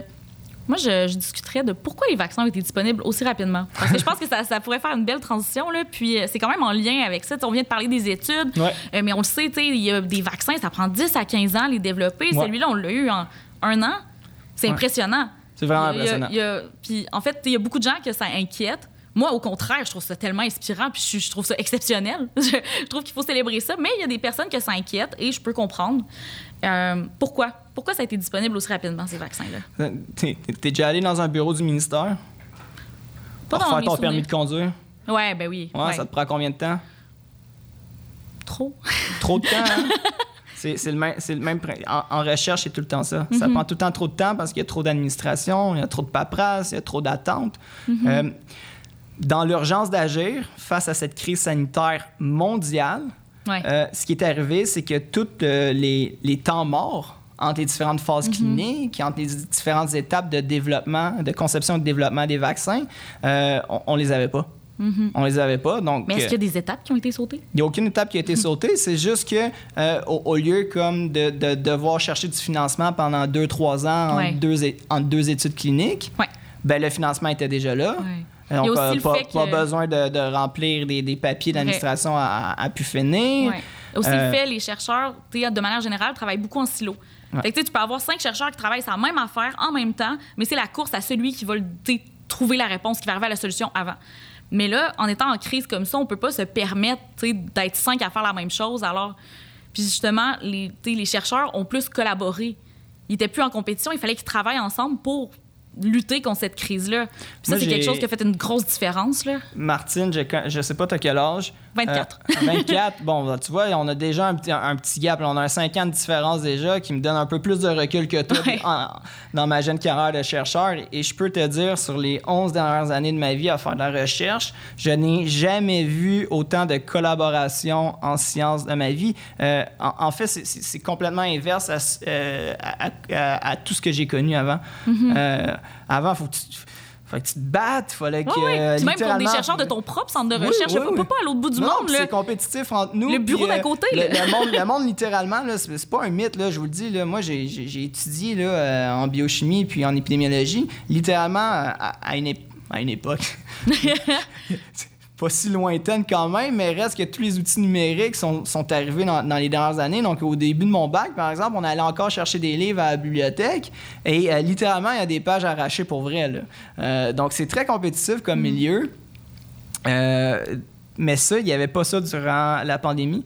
moi, je, je discuterais de pourquoi les vaccins ont été disponibles aussi rapidement. Parce que je pense que ça, ça pourrait faire une belle transition, là. Puis euh, c'est quand même en lien avec ça. On vient de parler des études, Ouais. euh, mais on le sait, il y a des vaccins, ça prend 10 à 15 ans à les développer. Ouais. Celui-là, on l'a eu en un an. C'est Ouais. impressionnant. C'est vraiment Il y a- il y a- impressionnant. puis en fait, il y a beaucoup de gens que ça inquiète. Moi, au contraire, je trouve ça tellement inspirant, puis je, je trouve ça exceptionnel. je, je trouve qu'il faut célébrer ça, mais il y a des personnes que ça inquiète et je peux comprendre. Euh, pourquoi? Pourquoi ça a été disponible aussi rapidement, ces vaccins-là? T'es, t'es- déjà allé dans un bureau du ministère? Pas pour dans faire ton souvenirs. permis de conduire? Ouais, ben oui. Ouais, ouais. Ça te prend combien de temps? Trop. Trop de temps, hein? C'est, le même, c'est le même en, en recherche, c'est tout le temps ça. Ça Mhm. prend tout le temps trop de temps parce qu'il y a trop d'administration, il y a trop de paperasse, il y a trop d'attente. Mhm. Euh, dans l'urgence d'agir face à cette crise sanitaire mondiale, Ouais. Euh, ce qui est arrivé, c'est que tous euh, les, les temps morts entre les différentes phases Mhm. cliniques, entre les différentes étapes de développement, de conception et de développement des vaccins, on, on les avait pas. On les avait pas. Donc. Mais est-ce euh, qu'il y a des étapes qui ont été sautées? il n'y a aucune étape qui a été sautée. C'est juste que euh, au, au lieu comme de, de devoir chercher du financement pendant deux, trois ans Ouais. entre, deux, entre deux études cliniques, Ouais. ben, le financement était déjà là. Ouais. Donc, Il y a aussi euh, le pas, que- pas besoin de, de remplir des, des papiers d'administration à, à pu finir. Aussi, Euh, le fait, les chercheurs, de manière générale, travaillent beaucoup en silo. Ouais. Fait que, tu peux avoir cinq chercheurs qui travaillent sur la même affaire en même temps, mais c'est la course à celui qui va le- trouver la réponse, qui va arriver à la solution avant. Mais là, en étant en crise comme ça, on peut pas se permettre d'être cinq à faire la même chose. Alors, puis justement, les, les chercheurs ont plus collaboré. Ils étaient plus en compétition, il fallait qu'ils travaillent ensemble pour lutter contre cette crise-là. Puis ça, c'est quelque chose qui a fait une grosse différence. Là. Martine, je, je sais pas, tu quel âge. 24. Euh, 24. bon, tu vois, on a déjà un petit, un petit gap. là. On a un 5 ans de différence déjà qui me donne un peu plus de recul que toi Ouais. en- dans ma jeune carrière de chercheur. Et je peux te dire, sur les 11 dernières années de ma vie à faire de la recherche, je n'ai jamais vu autant de collaboration en sciences de ma vie. Euh, en, en fait, c'est- complètement inverse à, euh, à- à- à tout ce que j'ai connu avant. Mm-hmm. Euh, avant, faut que tu, faut que tu te battes, fallait que... Ouais, ouais. euh, même pour des chercheurs de ton propre centre de Oui, recherche, oui, pas, oui. pas à l'autre bout du non, monde. c'est compétitif entre nous. Le bureau d'à euh, côté, Le, là. le monde, le monde, littéralement, c'est pas un mythe, là, je vous le dis. Là, moi, j'ai étudié là, euh, en biochimie puis en épidémiologie, littéralement à, à une, ép- à une époque. pas si lointaine quand même, mais reste que tous les outils numériques sont, sont arrivés dans, dans les dernières années. Donc, au début de mon bac, par exemple, on allait encore chercher des livres à la bibliothèque et euh, littéralement, il y a des pages arrachées pour vrai. là. Euh, donc, c'est très compétitif comme milieu. Euh, mais ça, il n'y avait pas ça durant la pandémie.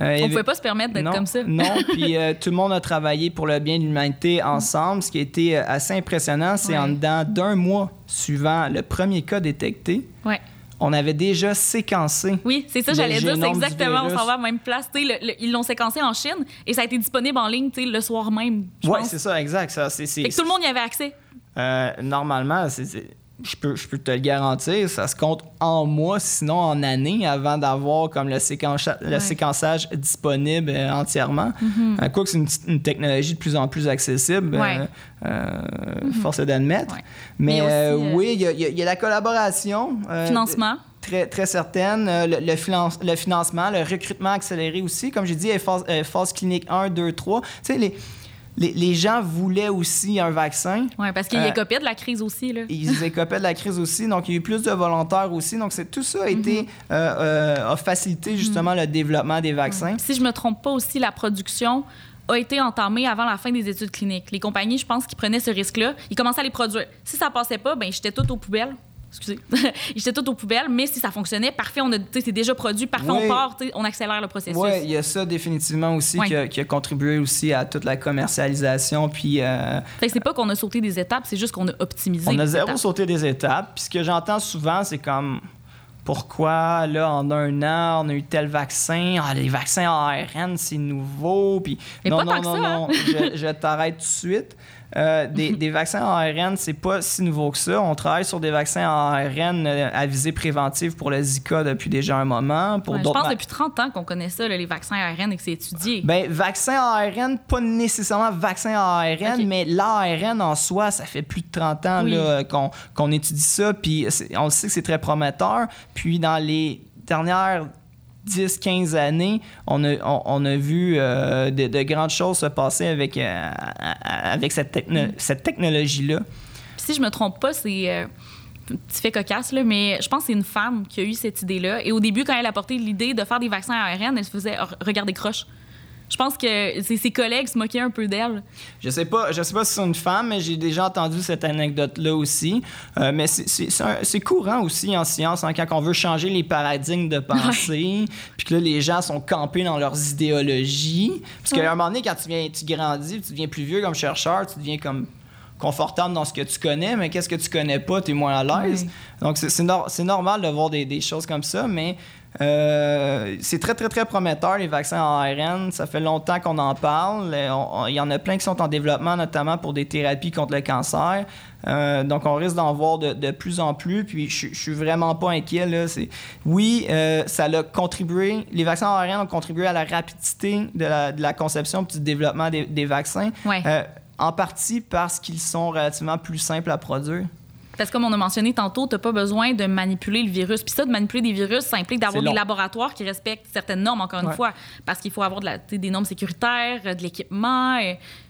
Euh, On avait- pouvait pas se permettre d'être comme ça. Non, puis euh, tout le monde a travaillé pour le bien de l'humanité ensemble. Ce qui a été assez impressionnant, c'est Ouais. en dedans d'un mois suivant le premier cas détecté, Ouais. On avait déjà séquencé. Oui, c'est ça, j'allais dire. C'est exactement, on s'en va à la même place. Le- le- ils l'ont séquencé en Chine et ça a été disponible en ligne le soir même. Oui, c'est ça, exact. Ça, c'est, c'est- Fait que tout le monde y avait accès. Euh, normalement, c'est- je peux, je peux te le garantir, ça se compte en mois, sinon en années, avant d'avoir comme le, le séquençage disponible euh, entièrement. Euh, Quoique c'est une, une technologie de plus en plus accessible, euh, Ouais. euh, force est d'admettre. Ouais. Mais, Mais aussi, euh, euh, oui, il y, y y a la collaboration. euh, Financement. Très, très certaine. Euh, Le, le finance- le financement, le recrutement accéléré aussi. Comme j'ai dit, phase, euh, phase clinique 1, 2, 3. Tu sais, les, les, les gens voulaient aussi un vaccin. Oui, parce qu'il Euh, écopait de la crise aussi. Là. Ils écopaient de la crise aussi, donc il y a eu plus de volontaires aussi. Donc c'est tout ça a été euh, euh, a facilité justement le développement des vaccins. Si je me trompe pas aussi, la production a été entamée avant la fin des études cliniques. Les compagnies, je pense, qui prenaient ce risque-là, ils commençaient à les produire. Si ça passait pas, ben j'étais tout aux poubelles. Excusez. j'étais tout aux poubelles, mais si ça fonctionnait, parfait, on a, c'est déjà produit, parfait, Oui. on part, on accélère le processus. Oui, il y a ça définitivement aussi qui, a, qui a contribué aussi à toute la commercialisation. Puis euh, Fait que c'est pas qu'on a sauté des étapes, c'est juste qu'on a optimisé. on a zéro étapes. sauté des étapes. Puis ce que j'entends souvent, c'est comme pourquoi là en un an on a eu tel vaccin? Ah les vaccins ARN c'est nouveau puis non pas non tant que non ça, non je, je t'arrête tout de suite Euh, des, des vaccins ARN c'est pas si nouveau que ça on travaille sur des vaccins ARN euh, à visée préventive pour le Zika depuis déjà un moment pour Ouais, je pense depuis 30 ans qu'on connaît ça, là, les vaccins ARN, et que c'est étudié. ben, vaccin ARN, pas nécessairement vaccin ARN, Ok. mais l'ARN en soi, ça fait plus de 30 ans Oui. là, qu'on, qu'on étudie ça, puis on sait que c'est très prometteur. Puis dans les dernières 10-15 années, on a, on, a vu euh, de, de grandes choses se passer avec, euh, avec cette, cette technologie-là. Si je me trompe pas, c'est euh, un petit fait cocasse, là, mais je pense que c'est une femme qui a eu cette idée-là. Et au début, quand elle a porté l'idée de faire des vaccins ARN, elle se faisait re- regarder croche. Je pense que ses, ses collègues se moquaient un peu d'elle. Je sais pas, je sais pas si c'est une femme, mais j'ai déjà entendu cette anecdote-là aussi. Euh, mais c'est- courant aussi en science, hein, quand on veut changer les paradigmes de pensée, puis que là, les gens sont campés dans leurs idéologies. Parce qu'à Ouais. un moment donné, quand tu, viens, tu grandis, tu deviens plus vieux comme chercheur, tu deviens comme confortable dans ce que tu connais, mais qu'est-ce que tu connais pas, tu es moins à l'aise. Oui. Donc, c'est normal de voir des, des choses comme ça, mais euh, c'est très, très, très prometteur, les vaccins ARN. Ça fait longtemps qu'on en parle. Euh, Il y en a plein qui sont en développement, notamment pour des thérapies contre le cancer. Euh, donc, on risque d'en voir de, de plus en plus. Puis, je, je suis vraiment pas inquiet. Là. C'est- Oui, euh, ça a contribué, les vaccins ARN ont contribué à la rapidité de la, de la conception et du développement des, des vaccins. Ouais. En partie parce qu'ils sont relativement plus simples à produire. Parce que comme on a mentionné tantôt, tu n'as pas besoin de manipuler le virus. Puis ça, de manipuler des virus, ça implique d'avoir des laboratoires qui respectent certaines normes, encore une Ouais. fois. Parce qu'il faut avoir de la- des normes sécuritaires, de l'équipement.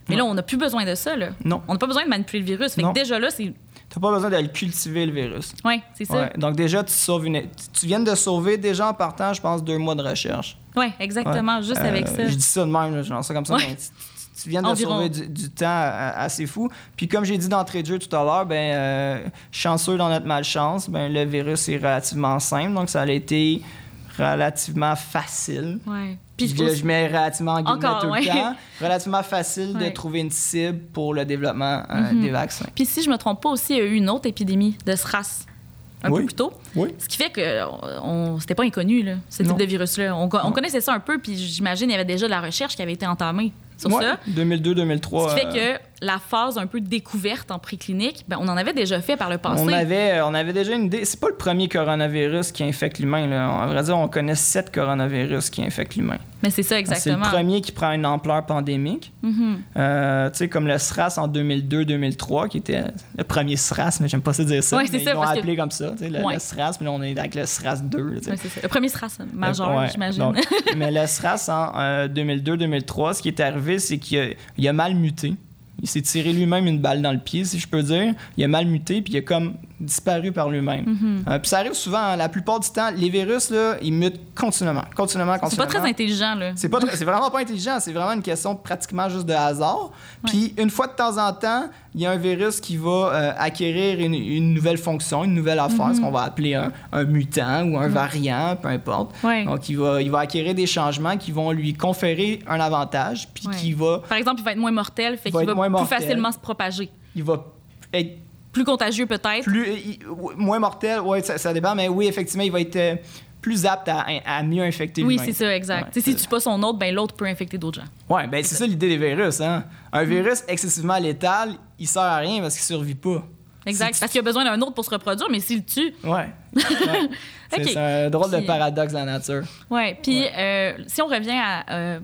Mais là, on n'a plus besoin de ça. Là. Non. On n'a pas besoin de manipuler le virus. Fait que déjà là, c'est. Tu n'as pas besoin de le cultiver, le virus. Oui, c'est ça. Ouais. Donc déjà, tu, sauves une... tu viens de sauver déjà en partant, je pense, deux mois de recherche. Oui, exactement. Ouais. Juste Euh, avec ça. Je dis ça de même, je lance ça comme ça. Ouais. tu, viens de sauver du, du temps assez fou. Puis comme j'ai dit d'entrée de jeu tout à l'heure, ben, euh, chanceux dans notre malchance, ben, le virus est relativement simple. Donc ça a été relativement facile. Ouais. Puis je, mets relativement en Encore, tout ouais. le temps. Relativement facile de trouver une cible pour le développement euh, Mhm. des vaccins. Puis si je me trompe pas aussi, il y a eu une autre épidémie de SRAS un Oui. peu plus tôt. Oui. Ce qui fait que on, c'était pas inconnu, là, ce type Non. de virus-là. On, on connaissait ça un peu, puis j'imagine il y avait déjà de la recherche qui avait été entamée sur Ouais, ça. 2002-2003. Ce qui fait euh, que la phase un peu découverte en préclinique, ben, on en avait déjà fait par le passé. On avait, on avait déjà une idée. C'est pas le premier coronavirus qui infecte l'humain. là. À vrai dire, on connaît sept coronavirus qui infectent l'humain. Mais c'est ça, C'est le exactement. premier qui prend une ampleur pandémique. Mhm. Euh, tu sais, comme le SRAS en 2002-2003, qui était le premier SRAS, mais j'aime pas ça dire ça. Ouais, mais c'est ils l'ont que- appelé comme ça, le, Ouais. le SRAS, mais là, on est avec le SRAS 2. là, tu sais. Ouais, c'est ça. Le premier SRAS majeur, j'imagine. mais le SRAS en euh, 2002-2003, ce qui est arrivé, c'est qu'il a, a mal muté. Il s'est tiré lui-même une balle dans le pied, si je peux dire. Il a mal muté, puis il a comme disparu par lui-même. Mm-hmm. Euh, puis ça arrive souvent, hein, la plupart du temps, les virus, là, ils mutent continuellement, continuellement, c'est pas continuellement. très intelligent, là. C'est pas c'est vraiment pas intelligent, c'est vraiment une question pratiquement juste de hasard. Puis une fois de temps en temps, il y a un virus qui va euh, acquérir une, une nouvelle fonction, une nouvelle affaire, ce qu'on va appeler un, un mutant ou un variant, peu importe. Ouais. Donc il va, il va acquérir des changements qui vont lui conférer un avantage, puis Ouais. qui va, Par exemple, il va être moins mortel, fait Va qu'il va plus mortel. facilement se propager. il va être Plus contagieux, peut-être? plus il- moins mortel. Ouais, ça, ça dépend, mais oui, effectivement, il va être euh, plus apte à, à mieux infecter Oui, c'est ça, exact. Ouais, si tu pas son autre, ben l'autre peut infecter d'autres gens. Ouais, ben c'est ça l'idée des virus. Hein? Un virus excessivement létal, il sert à rien parce qu'il survit pas. Exact. Si Parce qu'il a besoin d'un autre pour se reproduire, mais s'il le tue. tu- Ouais. Ouais. C'est un drôle de paradoxe de la nature. Ouais. Puis, Ouais. euh, si on revient à, euh,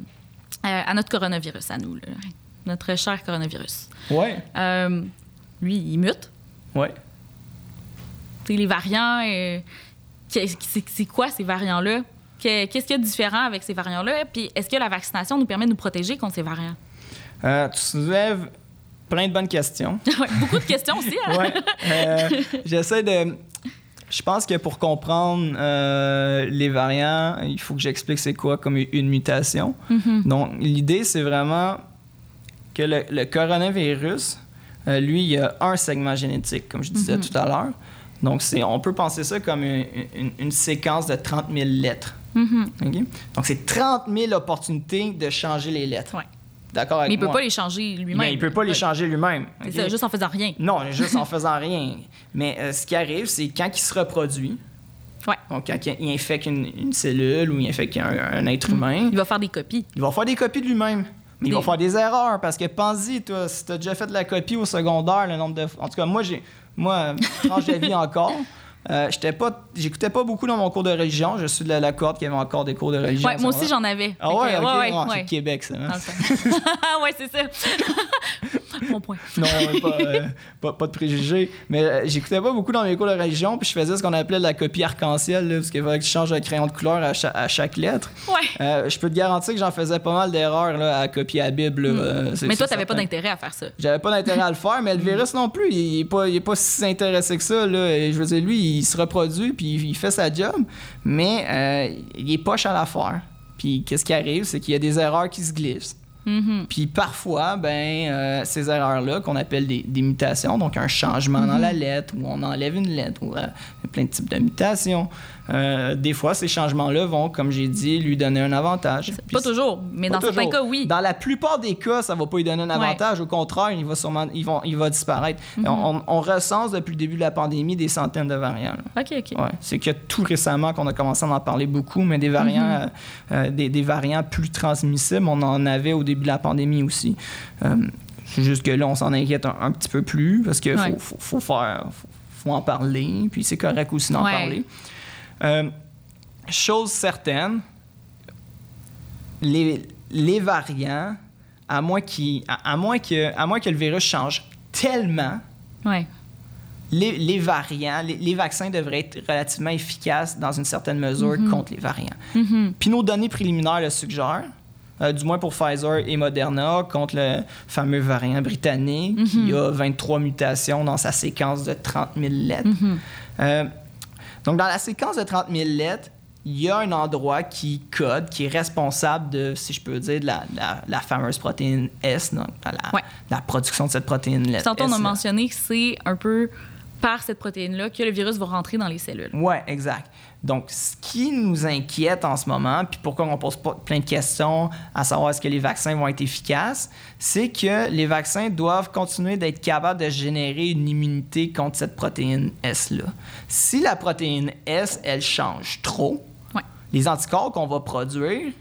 à notre coronavirus, à nous, là, notre cher coronavirus, Ouais. euh, lui, il mute. Sais, les variants, euh, c'est quoi ces variants-là? Que- Qu'est-ce qu'il y a de différent avec ces variants-là? Puis, est-ce que la vaccination nous permet de nous protéger contre ces variants? Euh, tu soulèves plein de bonnes questions. Ouais, beaucoup de questions aussi. hein? Ouais. Euh, J'essaie de. Je pense que pour comprendre euh, les variants, il faut que j'explique c'est quoi comme une mutation. Donc, l'idée, c'est vraiment que le, le coronavirus, euh, lui, il y a un segment génétique, comme je disais tout à l'heure. Donc, c'est, on peut penser ça comme une, une- une séquence de 30 000 lettres. Mhm. Donc, c'est 30 000 opportunités de changer les lettres. Ouais. D'accord avec Mais il peut moi? pas les changer lui-même. Mais il peut pas les changer lui-même. C'est OK? ça, juste en faisant rien. Non, juste en faisant rien. Mais euh, ce qui arrive, c'est quand il se reproduit, Ouais. donc quand il infecte une, une cellule ou il infecte un, un être humain, Il va faire des copies. il va faire des copies de lui-même. Mais il Des- va faire des erreurs parce que pense-y, toi, si tu as déjà fait de la copie au secondaire, le nombre de. En tout cas, moi, j'ai. Moi, tranche de vie encore. Euh, j'étais pas, j'écoutais pas beaucoup dans mon cours de religion. Je suis de la, la cohorte qui avait encore des cours de religion. Ouais, moi aussi, j'en avais. Ah Fait ouais, que- ok. ouais, ouais, Ah, c'est ouais. Québec, ça. hein? Temps. ouais, c'est ça. Mon point. Non, pas, euh, pas, pas de préjugés. Mais euh, j'écoutais pas beaucoup dans mes cours de religion, puis je faisais ce qu'on appelait de la copie arc-en-ciel, là, parce qu'il fallait que je change le crayon de couleur à cha- à chaque, lettre. Ouais. Euh, je peux te garantir que j'en faisais pas mal d'erreurs là, à copier la Bible. là, Hmm. Mais toi, t'avais pas d'intérêt à faire ça. J'avais pas d'intérêt à le faire, mais le virus non plus, il est pas, il est pas si intéressé que ça. Là. Et Je veux dire, lui, il se reproduit, puis il fait sa job, mais il est poche à la faire. Puis qu'est-ce qui arrive, c'est qu'il y a des erreurs qui se glissent. Mhm. Puis parfois, ben, euh, ces erreurs-là, qu'on appelle des, des mutations, donc un changement dans la lettre, ou on enlève une lettre, ou euh, il y a plein de types de mutations, euh, des fois, ces changements-là vont, comme j'ai dit, lui donner un avantage. Puis Pas toujours, mais dans certains cas, oui. Dans la plupart des cas, ça va pas lui donner un Ouais. avantage. Au contraire, il va sûrement, il va, il va disparaître. Mhm. on, on recense depuis le début de la pandémie des centaines de variants. là. OK, OK. Ouais, c'est que tout récemment qu'on a commencé à en parler beaucoup, mais des variants, Mhm. euh, euh, des, des variants plus transmissibles, on en avait au début de la pandémie aussi. Euh, c'est juste que là, on s'en inquiète un, un petit peu plus parce qu'il Ouais. faut, faut, faut faire, faut, faut en parler, puis c'est correct aussi d'en parler. Euh, chose certaine, les, les variants, à moins, qu'il- à, à moins que, à moins que le virus change tellement, Ouais. les, les variants, les, les vaccins devraient être relativement efficaces dans une certaine mesure contre les variants. Mhm. Puis nos données préliminaires le suggèrent, euh, du moins pour Pfizer et Moderna, contre le fameux variant britannique qui a 23 mutations dans sa séquence de 30 000 lettres. Euh, donc, dans la séquence de 30 000 lettres, il y a un endroit qui code, qui est responsable de, si je peux dire, de la, la- la fameuse protéine S, donc la, Ouais. la production de cette protéine-là. Tantôt, on a mentionné que c'est un peu par cette protéine-là que le virus va rentrer dans les cellules. Ouais, exact. Donc, ce qui nous inquiète en ce moment, puis pourquoi on pose pas plein de questions à savoir est-ce que les vaccins vont être efficaces, c'est que les vaccins doivent continuer d'être capables de générer une immunité contre cette protéine S-là. Si la protéine S, elle change trop, Ouais. les anticorps qu'on va produire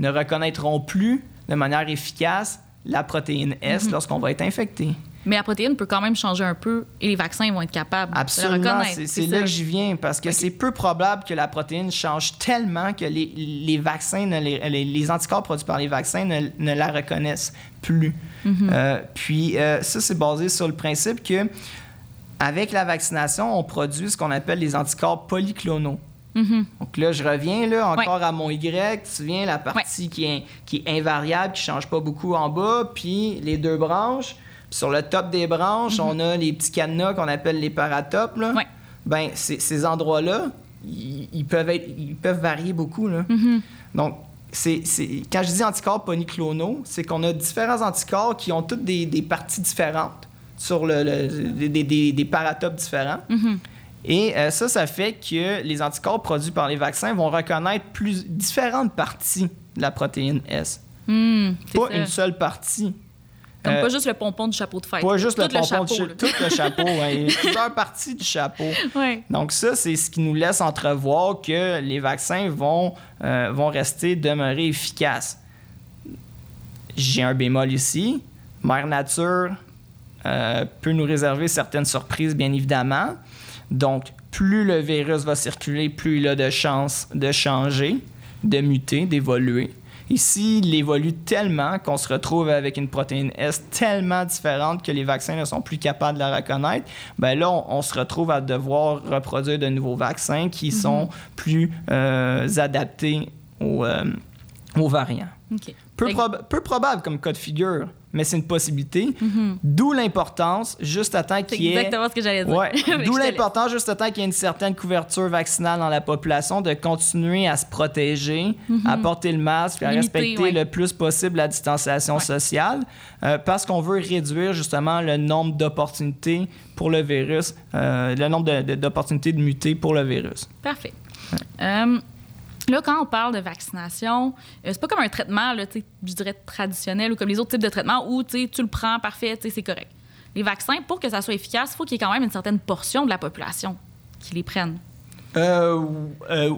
ne reconnaîtront plus de manière efficace la protéine S lorsqu'on va être infecté. Mais la protéine peut quand même changer un peu et les vaccins vont être capables de le Absolument, reconnaître. c'est là que j'y viens parce que c'est peu probable que la protéine change tellement que les, les vaccins, ne les, anticorps produits par les vaccins ne, ne la reconnaissent plus. Mm-hmm. Euh, puis euh, ça, c'est basé sur le principe que avec la vaccination, on produit ce qu'on appelle les anticorps polyclonaux. Mhm. Donc là, je reviens là encore à mon Y. Tu te souviens, la partie Ouais. qui, est, qui est invariable, qui ne change pas beaucoup en bas, puis les deux branches. Sur le top des branches, on a les petits cadenas qu'on appelle les paratopes. Là. Mhm. Ben, ces, endroits-là, ils, peuvent être, ils peuvent varier beaucoup. Là. Mhm. Donc, c'est, quand je dis anticorps polyclonaux, c'est qu'on a différents anticorps qui ont toutes des, des parties différentes sur le, le- des, des- des paratopes différents. Mhm. Et euh, ça, ça fait que les anticorps produits par les vaccins vont reconnaître plus différentes parties de la protéine S. Hmm, Pas ça. une seule partie. Comme Euh, pas juste le pompon du chapeau de fête. pas juste Tout le pompon chapeau, de cha- là. tout le chapeau, ouais, a plusieurs parties du chapeau. Ouais. Donc ça, c'est ce qui nous laisse entrevoir que les vaccins vont, euh, vont rester, demeurer efficaces. J'ai un bémol ici. Mère Nature euh, peut nous réserver certaines surprises, bien évidemment. Donc, plus le virus va circuler, plus il a de chances de changer, de muter, d'évoluer. Et s'il évolue tellement qu'on se retrouve avec une protéine S tellement différente que les vaccins ne sont plus capables de la reconnaître, ben là, on, on se retrouve à devoir reproduire de nouveaux vaccins qui sont plus euh, adaptés aux, euh, aux variants. OK. Peu, prob- peu probable comme cas de figure, mais c'est une possibilité. D'où l'importance, juste à temps qu'il y ait... exactement ce que j'allais dire. Ouais. D'où l'importance, juste à temps qu'il y ait une certaine couverture vaccinale dans la population, de continuer à se protéger, à porter le masque, puis à Limiter, respecter ouais. le plus possible la distanciation Ouais. sociale, euh, parce qu'on veut réduire justement le nombre d'opportunités pour le virus, euh, le nombre de- de- d'opportunités de muter pour le virus. Parfait. Euh, là, quand on parle de vaccination, euh, c'est pas comme un traitement, là, je dirais traditionnel ou comme les autres types de traitements où tu le prends, parfait, c'est correct. Les vaccins, pour que ça soit efficace, il faut qu'il y ait quand même une certaine portion de la population qui les prenne. Euh, euh,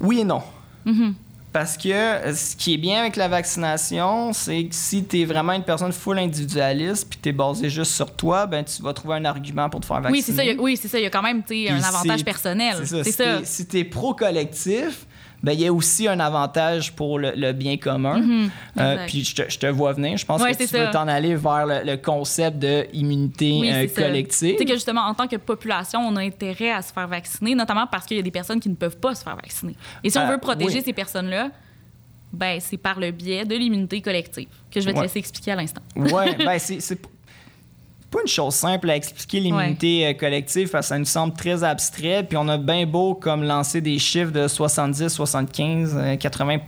oui et non. Mhm. Parce que ce qui est bien avec la vaccination, c'est que si tu es vraiment une personne full individualiste puis tu es basé juste sur toi, ben tu vas trouver un argument pour te faire vacciner. Oui, c'est ça. il y a- Oui, c'est ça. Il y a quand même un avantage personnel. C'est ça. Si tu es pro-collectif, ben il y a aussi un avantage pour le, le bien commun. Mhm, Euh, puis je te, je te vois venir. Je pense Ouais, que tu veux t'en aller vers le, le concept d'immunité Oui, euh, collective. Tu sais que justement, en tant que population, on a intérêt à se faire vacciner, notamment parce qu'il y a des personnes qui ne peuvent pas se faire vacciner. Et si on Euh, veut protéger oui. ces personnes-là, ben c'est par le biais de l'immunité collective que je vais te Ouais. laisser expliquer à l'instant. Ouais, ben c'est c'est pas une chose simple à expliquer l'immunité euh, collective parce que ça nous semble très abstrait. Puis on a bien beau comme lancer des chiffres de 70, 75, euh, 80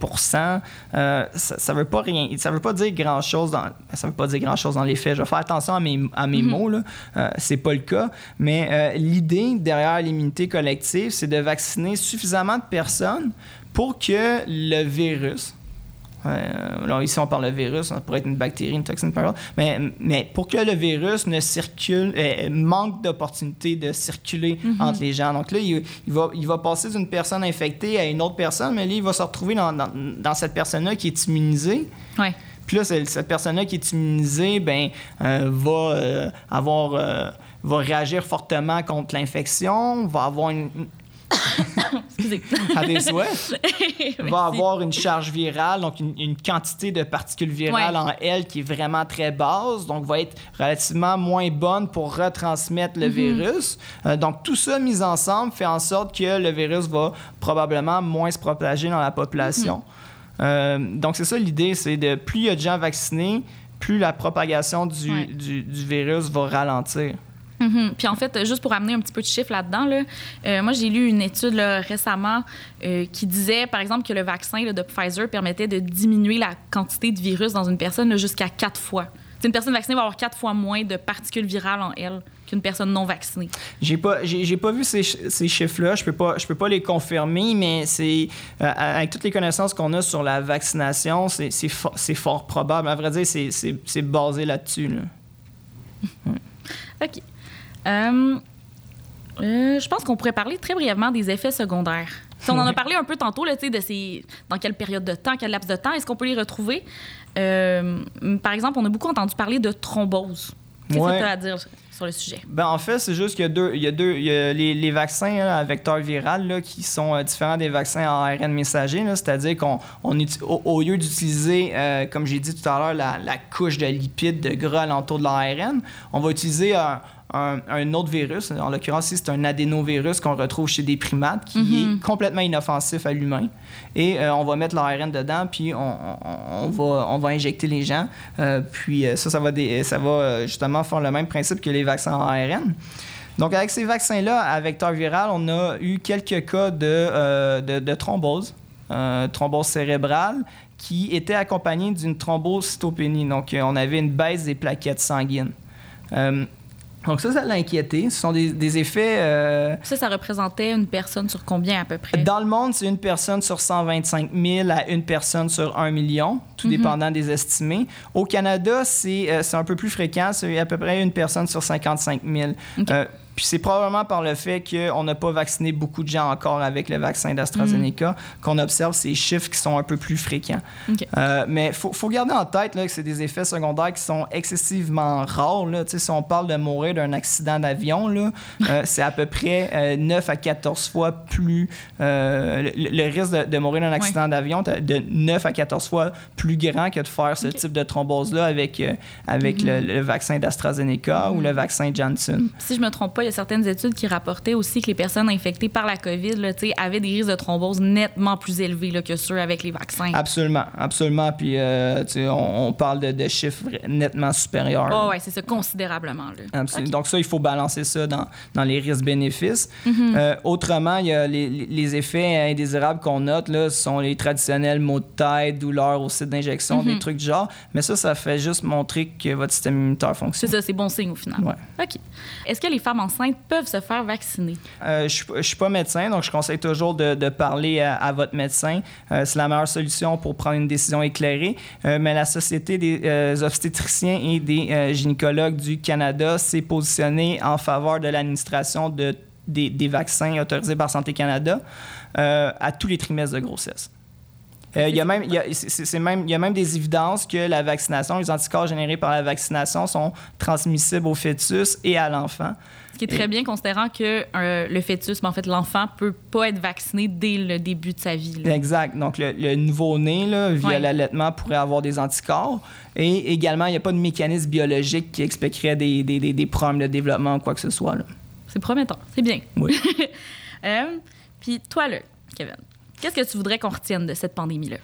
euh, ça, ça veut pas rien, ça veut pas dire grand chose dans, ça veut pas dire grand chose dans les faits. Je vais faire attention à mes, à mes mots là. Euh, c'est pas le cas, mais euh, l'idée derrière l'immunité collective, c'est de vacciner suffisamment de personnes pour que le virus, euh, alors ici, on parle de virus, ça pourrait être une bactérie, une toxine, peu. Mais, mais pour que le virus ne circule, euh, manque d'opportunité de circuler entre les gens. Donc là, il, il va, il va passer d'une personne infectée à une autre personne, mais là, il va se retrouver dans, dans, dans cette personne-là qui est immunisée. Ouais. Puis là, cette personne-là qui est immunisée, ben, euh, va avoir, va réagir fortement contre l'infection, va avoir une, Excusez. à souhaits va avoir une charge virale, donc une, une quantité de particules virales Ouais. en elle qui est vraiment très basse, donc va être relativement moins bonne pour retransmettre le virus. Euh, donc tout ça mis ensemble fait en sorte que le virus va probablement moins se propager dans la population. Euh, donc c'est ça l'idée, c'est de plus il y a de gens vaccinés, plus la propagation du, Ouais. du- du virus va ralentir. Mhm. Puis en fait, juste pour amener un petit peu de chiffres là-dedans, là, euh, moi j'ai lu une étude là, récemment euh, qui disait, par exemple, que le vaccin là, de Pfizer permettait de diminuer la quantité de virus dans une personne jusqu'à quatre fois. Une personne vaccinée va avoir quatre fois moins de particules virales en elle qu'une personne non vaccinée. J'ai pas, j'ai, pas vu ces, ch- ces chiffres-là. Je peux pas, je peux pas les confirmer, mais c'est euh, avec toutes les connaissances qu'on a sur la vaccination, c'est, c'est, fo- c'est fort probable. À vrai dire, c'est basé là-dessus. là. OK. Euh, euh, je pense qu'on pourrait parler très brièvement des effets secondaires. Si on en a parlé un peu tantôt, là, de ces, dans quelle période de temps, quel laps de temps, est-ce qu'on peut les retrouver? Euh, par exemple, on a beaucoup entendu parler de thrombose. Qu'est-ce Ouais. que tu as à dire sur le sujet? Ben, en fait, c'est juste qu'il y a deux. Il y a deux il y a les, les vaccins hein, à vecteur viral là, qui sont euh, différents des vaccins à ARN messager. là. C'est-à-dire qu'on on au, au lieu d'utiliser, euh, comme j'ai dit tout à l'heure, la, la couche de lipides, de gras alentour de l'ARN, on va utiliser un, un- un autre virus. En l'occurrence, c'est un adénovirus qu'on retrouve chez des primates qui Mhm. est complètement inoffensif à l'humain. Et euh, on va mettre l'ARN dedans, puis on, on- on va, on va injecter les gens. Euh, puis euh, ça, ça va, ça va justement faire le même principe que les vaccins en ARN. Donc, avec ces vaccins-là, à vecteur viral, on a eu quelques cas de, euh, de, de thrombose, thrombose cérébrale, qui était accompagnée d'une thrombocytopénie. Donc, on avait une baisse des plaquettes sanguines. Donc, ça, ça l'a inquiété. Ce sont des, des effets. euh, Ça, ça représentait une personne sur combien à peu près? dans le monde, c'est une personne sur 125 000 à une personne sur 1 million, tout dépendant des estimés. Au Canada, c'est euh, c'est un peu plus fréquent, c'est à peu près une personne sur 55 000. OK. Euh, puis c'est probablement par le fait qu'on n'a pas vacciné beaucoup de gens encore avec le vaccin d'AstraZeneca qu'on observe ces chiffres qui sont un peu plus fréquents. Euh, mais il faut, faut garder en tête là, que c'est des effets secondaires qui sont excessivement rares. Là. Si on parle de mourir d'un accident d'avion, euh, c'est à peu près euh, 9 à 14 fois plus... euh, le, le risque de, de mourir d'un accident d'avion est de 9 à 14 fois plus grand que de faire ce type de thrombose-là avec, euh, avec le, le vaccin d'AstraZeneca ou le vaccin Janssen. Si je me trompe pas, il y a certaines études qui rapportaient aussi que les personnes infectées par la COVID là, avaient des risques de thrombose nettement plus élevés là, que ceux avec les vaccins. Absolument, absolument. Puis euh, on, on, parle de, de, chiffres nettement supérieurs. Oh, oui, c'est ça, considérablement. Okay. Donc ça, il faut balancer ça dans, dans les risques-bénéfices. Mm -hmm. euh, autrement, il y a les, les effets indésirables qu'on note, là, sont les traditionnels maux de tête, douleurs au site d'injection, mm -hmm. des trucs du genre. Mais ça, ça fait juste montrer que votre système immunitaire fonctionne. C'est ça, c'est bon signe au final. Ouais. OK. Est-ce que les femmes enceintes peuvent se faire vacciner? Euh, je ne suis pas médecin, donc je conseille toujours de, parler à, votre médecin. Euh, c'est la meilleure solution pour prendre une décision éclairée. Euh, mais la Société des obstétriciens et des gynécologues du Canada s'est positionnée en faveur de l'administration de, des, vaccins autorisés par Santé Canada à tous les trimestres de grossesse. Euh, il, y a même, il, y a, c'est, même, il y a même des évidences que la vaccination, les anticorps générés par la vaccination sont transmissibles au fœtus et à l'enfant. Ce qui est très bien considérant que euh, le fœtus, mais en fait l'enfant, peut pas être vacciné dès le début de sa vie. Là. Exact. Donc le, le nouveau-né, là, via ouais. l'allaitement, pourrait avoir des anticorps. Et également, il n'y a pas de mécanisme biologique qui expliquerait des, des, des, des problèmes de développement ou quoi que ce soit. Là. C'est prometteur. C'est bien. Oui. euh, puis toi, là, Kevin, Qu'est-ce que tu voudrais qu'on retienne de cette pandémie-là?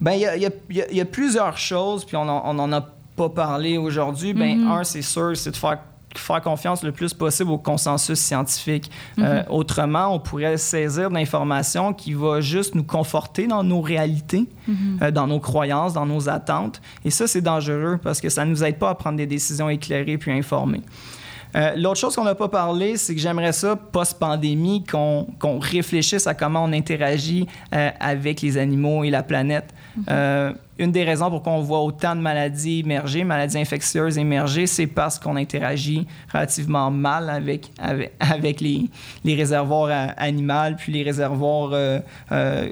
Bien, il y, y, y a, plusieurs choses, puis on n'en a pas parlé aujourd'hui. Bien, mm -hmm. un, c'est sûr, c'est de faire, faire confiance le plus possible au consensus scientifique. Mm -hmm. euh, autrement, on pourrait saisir d'informations qui va juste nous conforter dans nos réalités, mm -hmm. euh, dans nos croyances, dans nos attentes. Et ça, c'est dangereux parce que ça ne nous aide pas à prendre des décisions éclairées puis informées. Euh, L'autre chose qu'on n'a pas parlé, c'est que j'aimerais ça, post-pandémie, qu'on qu réfléchisse à comment on interagit euh, avec les animaux et la planète. Mm -hmm. euh, une des raisons pour qu'on voit autant de maladies émerger, maladies infectieuses émerger, c'est parce qu'on interagit relativement mal avec, avec, avec les, les, réservoirs animaux, puis les réservoirs euh,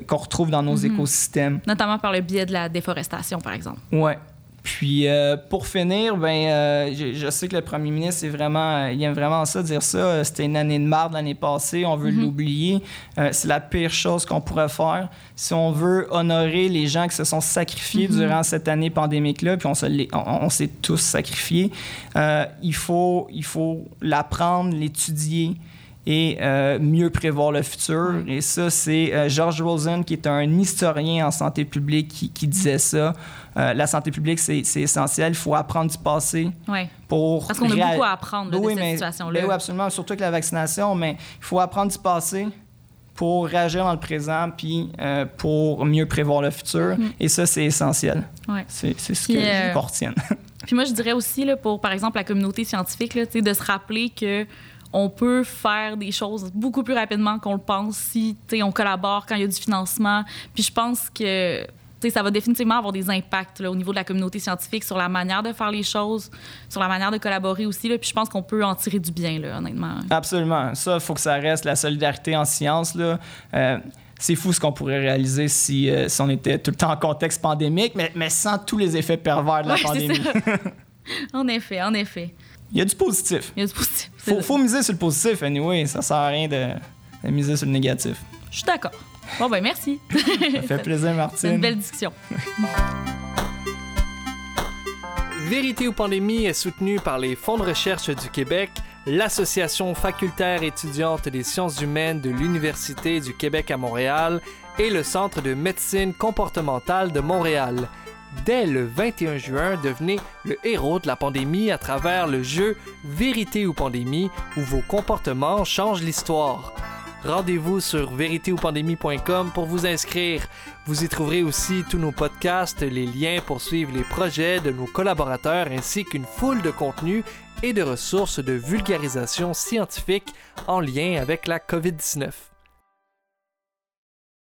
qu'on retrouve dans nos mm -hmm. écosystèmes. Notamment par le biais de la déforestation, par exemple. Ouais. Puis euh, pour finir, ben, euh, je, je, sais que le premier ministre vraiment, il aime vraiment ça dire ça. C'était une année de marde l'année passée, on veut mm -hmm. l'oublier. Euh, c'est la pire chose qu'on pourrait faire si on veut honorer les gens qui se sont sacrifiés mm -hmm. durant cette année pandémique-là, puis on s'est on, on tous sacrifiés. il faut, il faut l'apprendre, l'étudier et euh, mieux prévoir le futur. Et ça, c'est euh, George Rosen, qui est un historien en santé publique, qui, qui disait ça. Euh, la santé publique, c'est essentiel. Il faut apprendre du passé ouais. pour... Parce qu'on a beaucoup à apprendre là, oui, de cette situation-là. Oui, absolument, surtout avec la vaccination, mais il faut apprendre du passé pour réagir dans le présent puis euh, pour mieux prévoir le futur. Mm. Et ça, c'est essentiel. Ouais. C'est ce que euh... je retienne. puis moi, je dirais aussi, là, pour, par exemple, la communauté scientifique, là, de se rappeler que on peut faire des choses beaucoup plus rapidement qu'on le pense si on collabore quand il y a du financement. Puis je pense que ça va définitivement avoir des impacts là, au niveau de la communauté scientifique sur la manière de faire les choses, sur la manière de collaborer aussi. Là, puis je pense qu'on peut en tirer du bien, là, honnêtement. Absolument. Ça, il faut que ça reste la solidarité en sciences. Là. Euh, c'est fou ce qu'on pourrait réaliser si, euh, si, on était tout le temps en contexte pandémique, mais, mais sans tous les effets pervers de la ouais, pandémie. en effet, en effet. Il y a du positif. Il y a du positif. Faut, faut miser sur le positif, anyway. Ça sert à rien de, de miser sur le négatif. Je suis d'accord. Bon, ben merci. Ça fait plaisir, Martine. C'est une belle discussion. Vérité ou pandémie est soutenue par les fonds de recherche du Québec, l'Association facultaire étudiante des sciences humaines de l'Université du Québec à Montréal et le Centre de médecine comportementale de Montréal. Dès le 21 juin, devenez le héros de la pandémie à travers le jeu Vérité ou pandémie où vos comportements changent l'histoire. Rendez-vous sur véritéoupandémie.com pour vous inscrire. Vous y trouverez aussi tous nos podcasts, les liens pour suivre les projets de nos collaborateurs ainsi qu'une foule de contenus et de ressources de vulgarisation scientifique en lien avec la COVID-19.